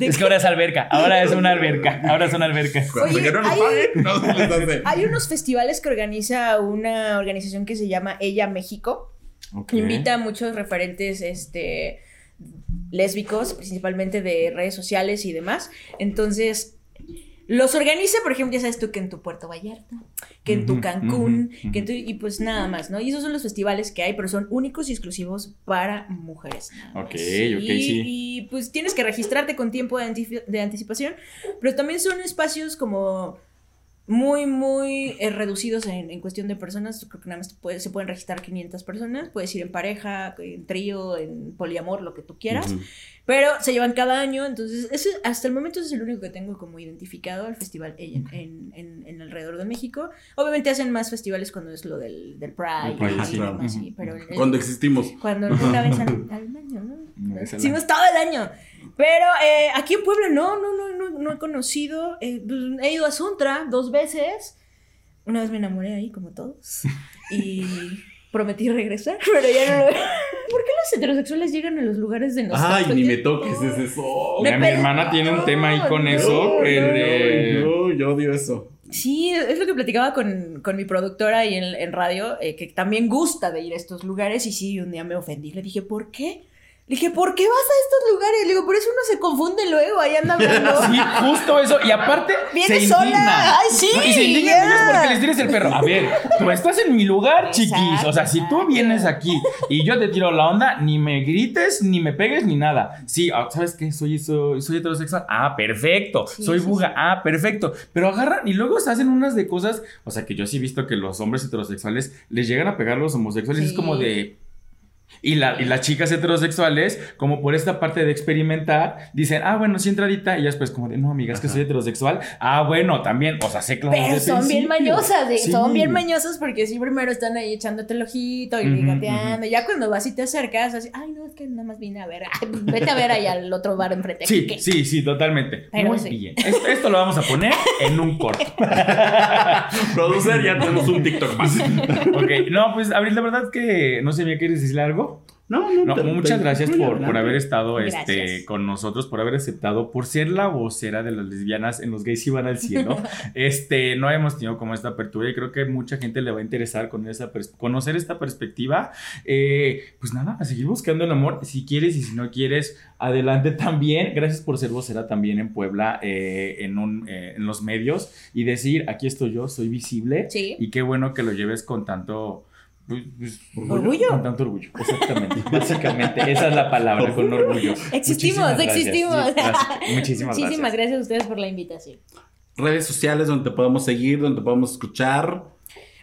Es que ahora es alberca, ahora es una alberca, ahora es una alberca. Hasta que no nos hay- paguen, no se les hace. Hay unos festivales que organiza una organización que se llama Ella México. Ok. Invita a muchos referentes este, lésbicos, principalmente de redes sociales y demás. Entonces, los organiza, por ejemplo, ya sabes tú que en tu Puerto Vallarta, que en tu Cancún, que en tu- y pues nada más, ¿no? Y esos son los festivales que hay, pero son únicos y exclusivos para mujeres. nada más. Ok, ok, sí. Y pues tienes que registrarte con tiempo de anticipación, pero también son espacios como muy, muy eh, reducidos en, en cuestión de personas. Creo que nada más puede- se pueden registrar 500 personas. Puedes ir en pareja, en trío, en poliamor, lo que tú quieras. Ujú. Pero se llevan cada año, entonces ese, hasta el momento ese es el único que tengo como identificado al festival en, en, en- en alrededor de México. Obviamente hacen más festivales cuando es lo del, del Pride, Pride, y sí. demás, Ujú. sí, pero el- Cuando existimos. cuando una vez al, al año, ¿no? Es todo el año. Pero eh, aquí en Puebla no, no, no, no, no he conocido. eh, pues, he ido a Suntra dos veces. Una vez me enamoré ahí, como todos. Y prometí regresar, pero ya no lo ¿Por qué los heterosexuales llegan a los lugares de nosotros? Ay, ni me toques ese eso. Mira, mi hermana tiene un tema ahí con eso, No, el no, de... Yo, yo odio eso. Sí, es lo que platicaba con, con mi productora ahí en, en radio, eh, que también gusta de ir a estos lugares. Y sí, un día me ofendí. Le dije, ¿por qué? Le dije, ¿por qué vas a estos lugares? Le digo, por eso uno se confunde luego, ahí anda hablando. Sí, justo eso. Y aparte, Viene se sola. indigna. Ay, sí, y se indignan ya. ellos porque les tires el perro. A ver, tú estás en mi lugar, chiquis. O sea, si tú vienes aquí y yo te tiro la onda, ni me grites, ni me pegues, ni nada. Sí, ah, ¿sabes qué? Soy, soy, soy heterosexual. Ah, perfecto. Sí, soy sí, buga. Ah, perfecto. Pero agarran y luego se hacen unas de cosas. O sea, que yo sí he visto que los hombres heterosexuales les llegan a pegar a los homosexuales. Sí. Es como de. Y, la, y las chicas heterosexuales, como por esta parte de experimentar, dicen, ah, bueno, sí, entradita. Y ya después, como de, no, amiga, es que soy heterosexual. Ah, bueno, también, o sea, sé claro. Pero son bien mañosas, de- Sí. son bien mañosas porque sí primero están ahí echándote el ojito y Ujú, ligateando. Ya cuando vas y te acercas, así, ay, no, es que nada más vine a ver. Ay, pues vete a ver ahí al otro bar enfrente. Sí, ¿qué? sí, sí, totalmente. Pero Muy sí. bien. Esto, esto lo vamos a poner en un corto. Producer, ya tenemos un TikTok más. ok, no, pues, Abril, la verdad que no sé, ¿me quieres decir algo? No, no, No, te- muchas te- gracias por, por haber estado Gracias. este, con nosotros, por haber aceptado, por ser la vocera de las lesbianas en los gays iban al cielo. este, no hemos tenido como esta apertura y creo que mucha gente le va a interesar con esa conocer esta perspectiva. Eh, pues nada, a seguir buscando el amor. Si quieres y si no quieres, adelante también. Gracias por ser vocera también en Puebla, eh, en, un, eh, en los medios y decir, aquí estoy yo, soy visible. Sí. Y qué bueno que lo lleves con tanto... pues, pues, Orgullo. Con tanto orgullo, exactamente. Básicamente, esa es la palabra, con orgullo. Existimos, Muchísimas existimos. Gracias. Muchísimas, Muchísimas gracias. gracias a ustedes por la invitación. redes sociales donde te podemos seguir, donde te podemos escuchar.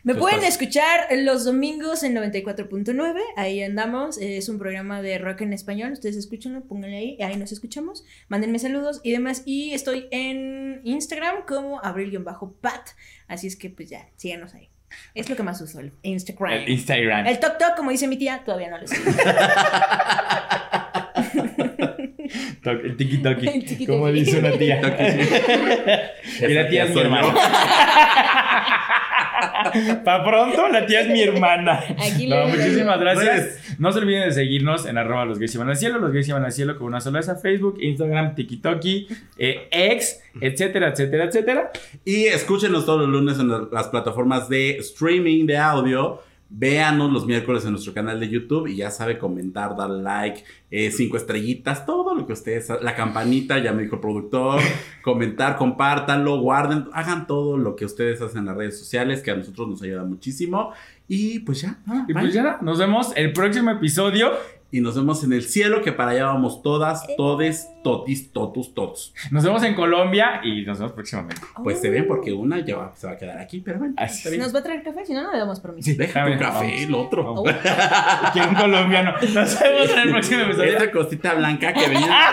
Me Tú pueden estás- escuchar los domingos en 94.9, ahí andamos, es un programa de rock en español, ustedes escúchenlo, pónganle ahí, ahí nos escuchamos, mándenme saludos y demás, y estoy en Instagram como abril-pat, así es que pues ya, síganos ahí. Es lo que más uso, el Instagram. El Instagram. El TokTok, como dice mi tía, todavía no lo sé. El tiki toki. Como dice una tía. y la tía es mi hermana. Pa' pronto, la tía es mi hermana. Aquí No, muchísimas gracias. No se olviden de seguirnos en arroba los gays iban al cielo, los gays iban al cielo con una sola esa Facebook, Instagram, TikToki, eh, X, etcétera, etcétera, etcétera. Y escúchenos todos los lunes en la- las plataformas de streaming de audio. Véanos los miércoles en nuestro canal de YouTube y ya sabe comentar, dar like, eh, cinco estrellitas, todo lo que ustedes, la campanita, ya me dijo el productor, comentar, compártanlo, guarden, hagan todo lo que ustedes hacen en las redes sociales, que a nosotros nos ayuda muchísimo. Y pues ya, ah, Y bye. pues ya, nos vemos el próximo episodio. Y nos vemos en el cielo, que para allá vamos todas, todes, totis, totus, todos. Nos vemos en Colombia y nos vemos próximamente. Pues se ven porque una ya va- se va a quedar aquí, pero bueno, Así. está bien. ¿Nos va a traer café? Si no, no le damos permiso. Deja tu café, vamos. el otro. Oh. Un colombiano. Nos vemos en el próximo episodio. Esta cosita blanca que venía.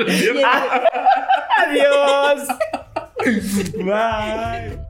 Adiós. Bye.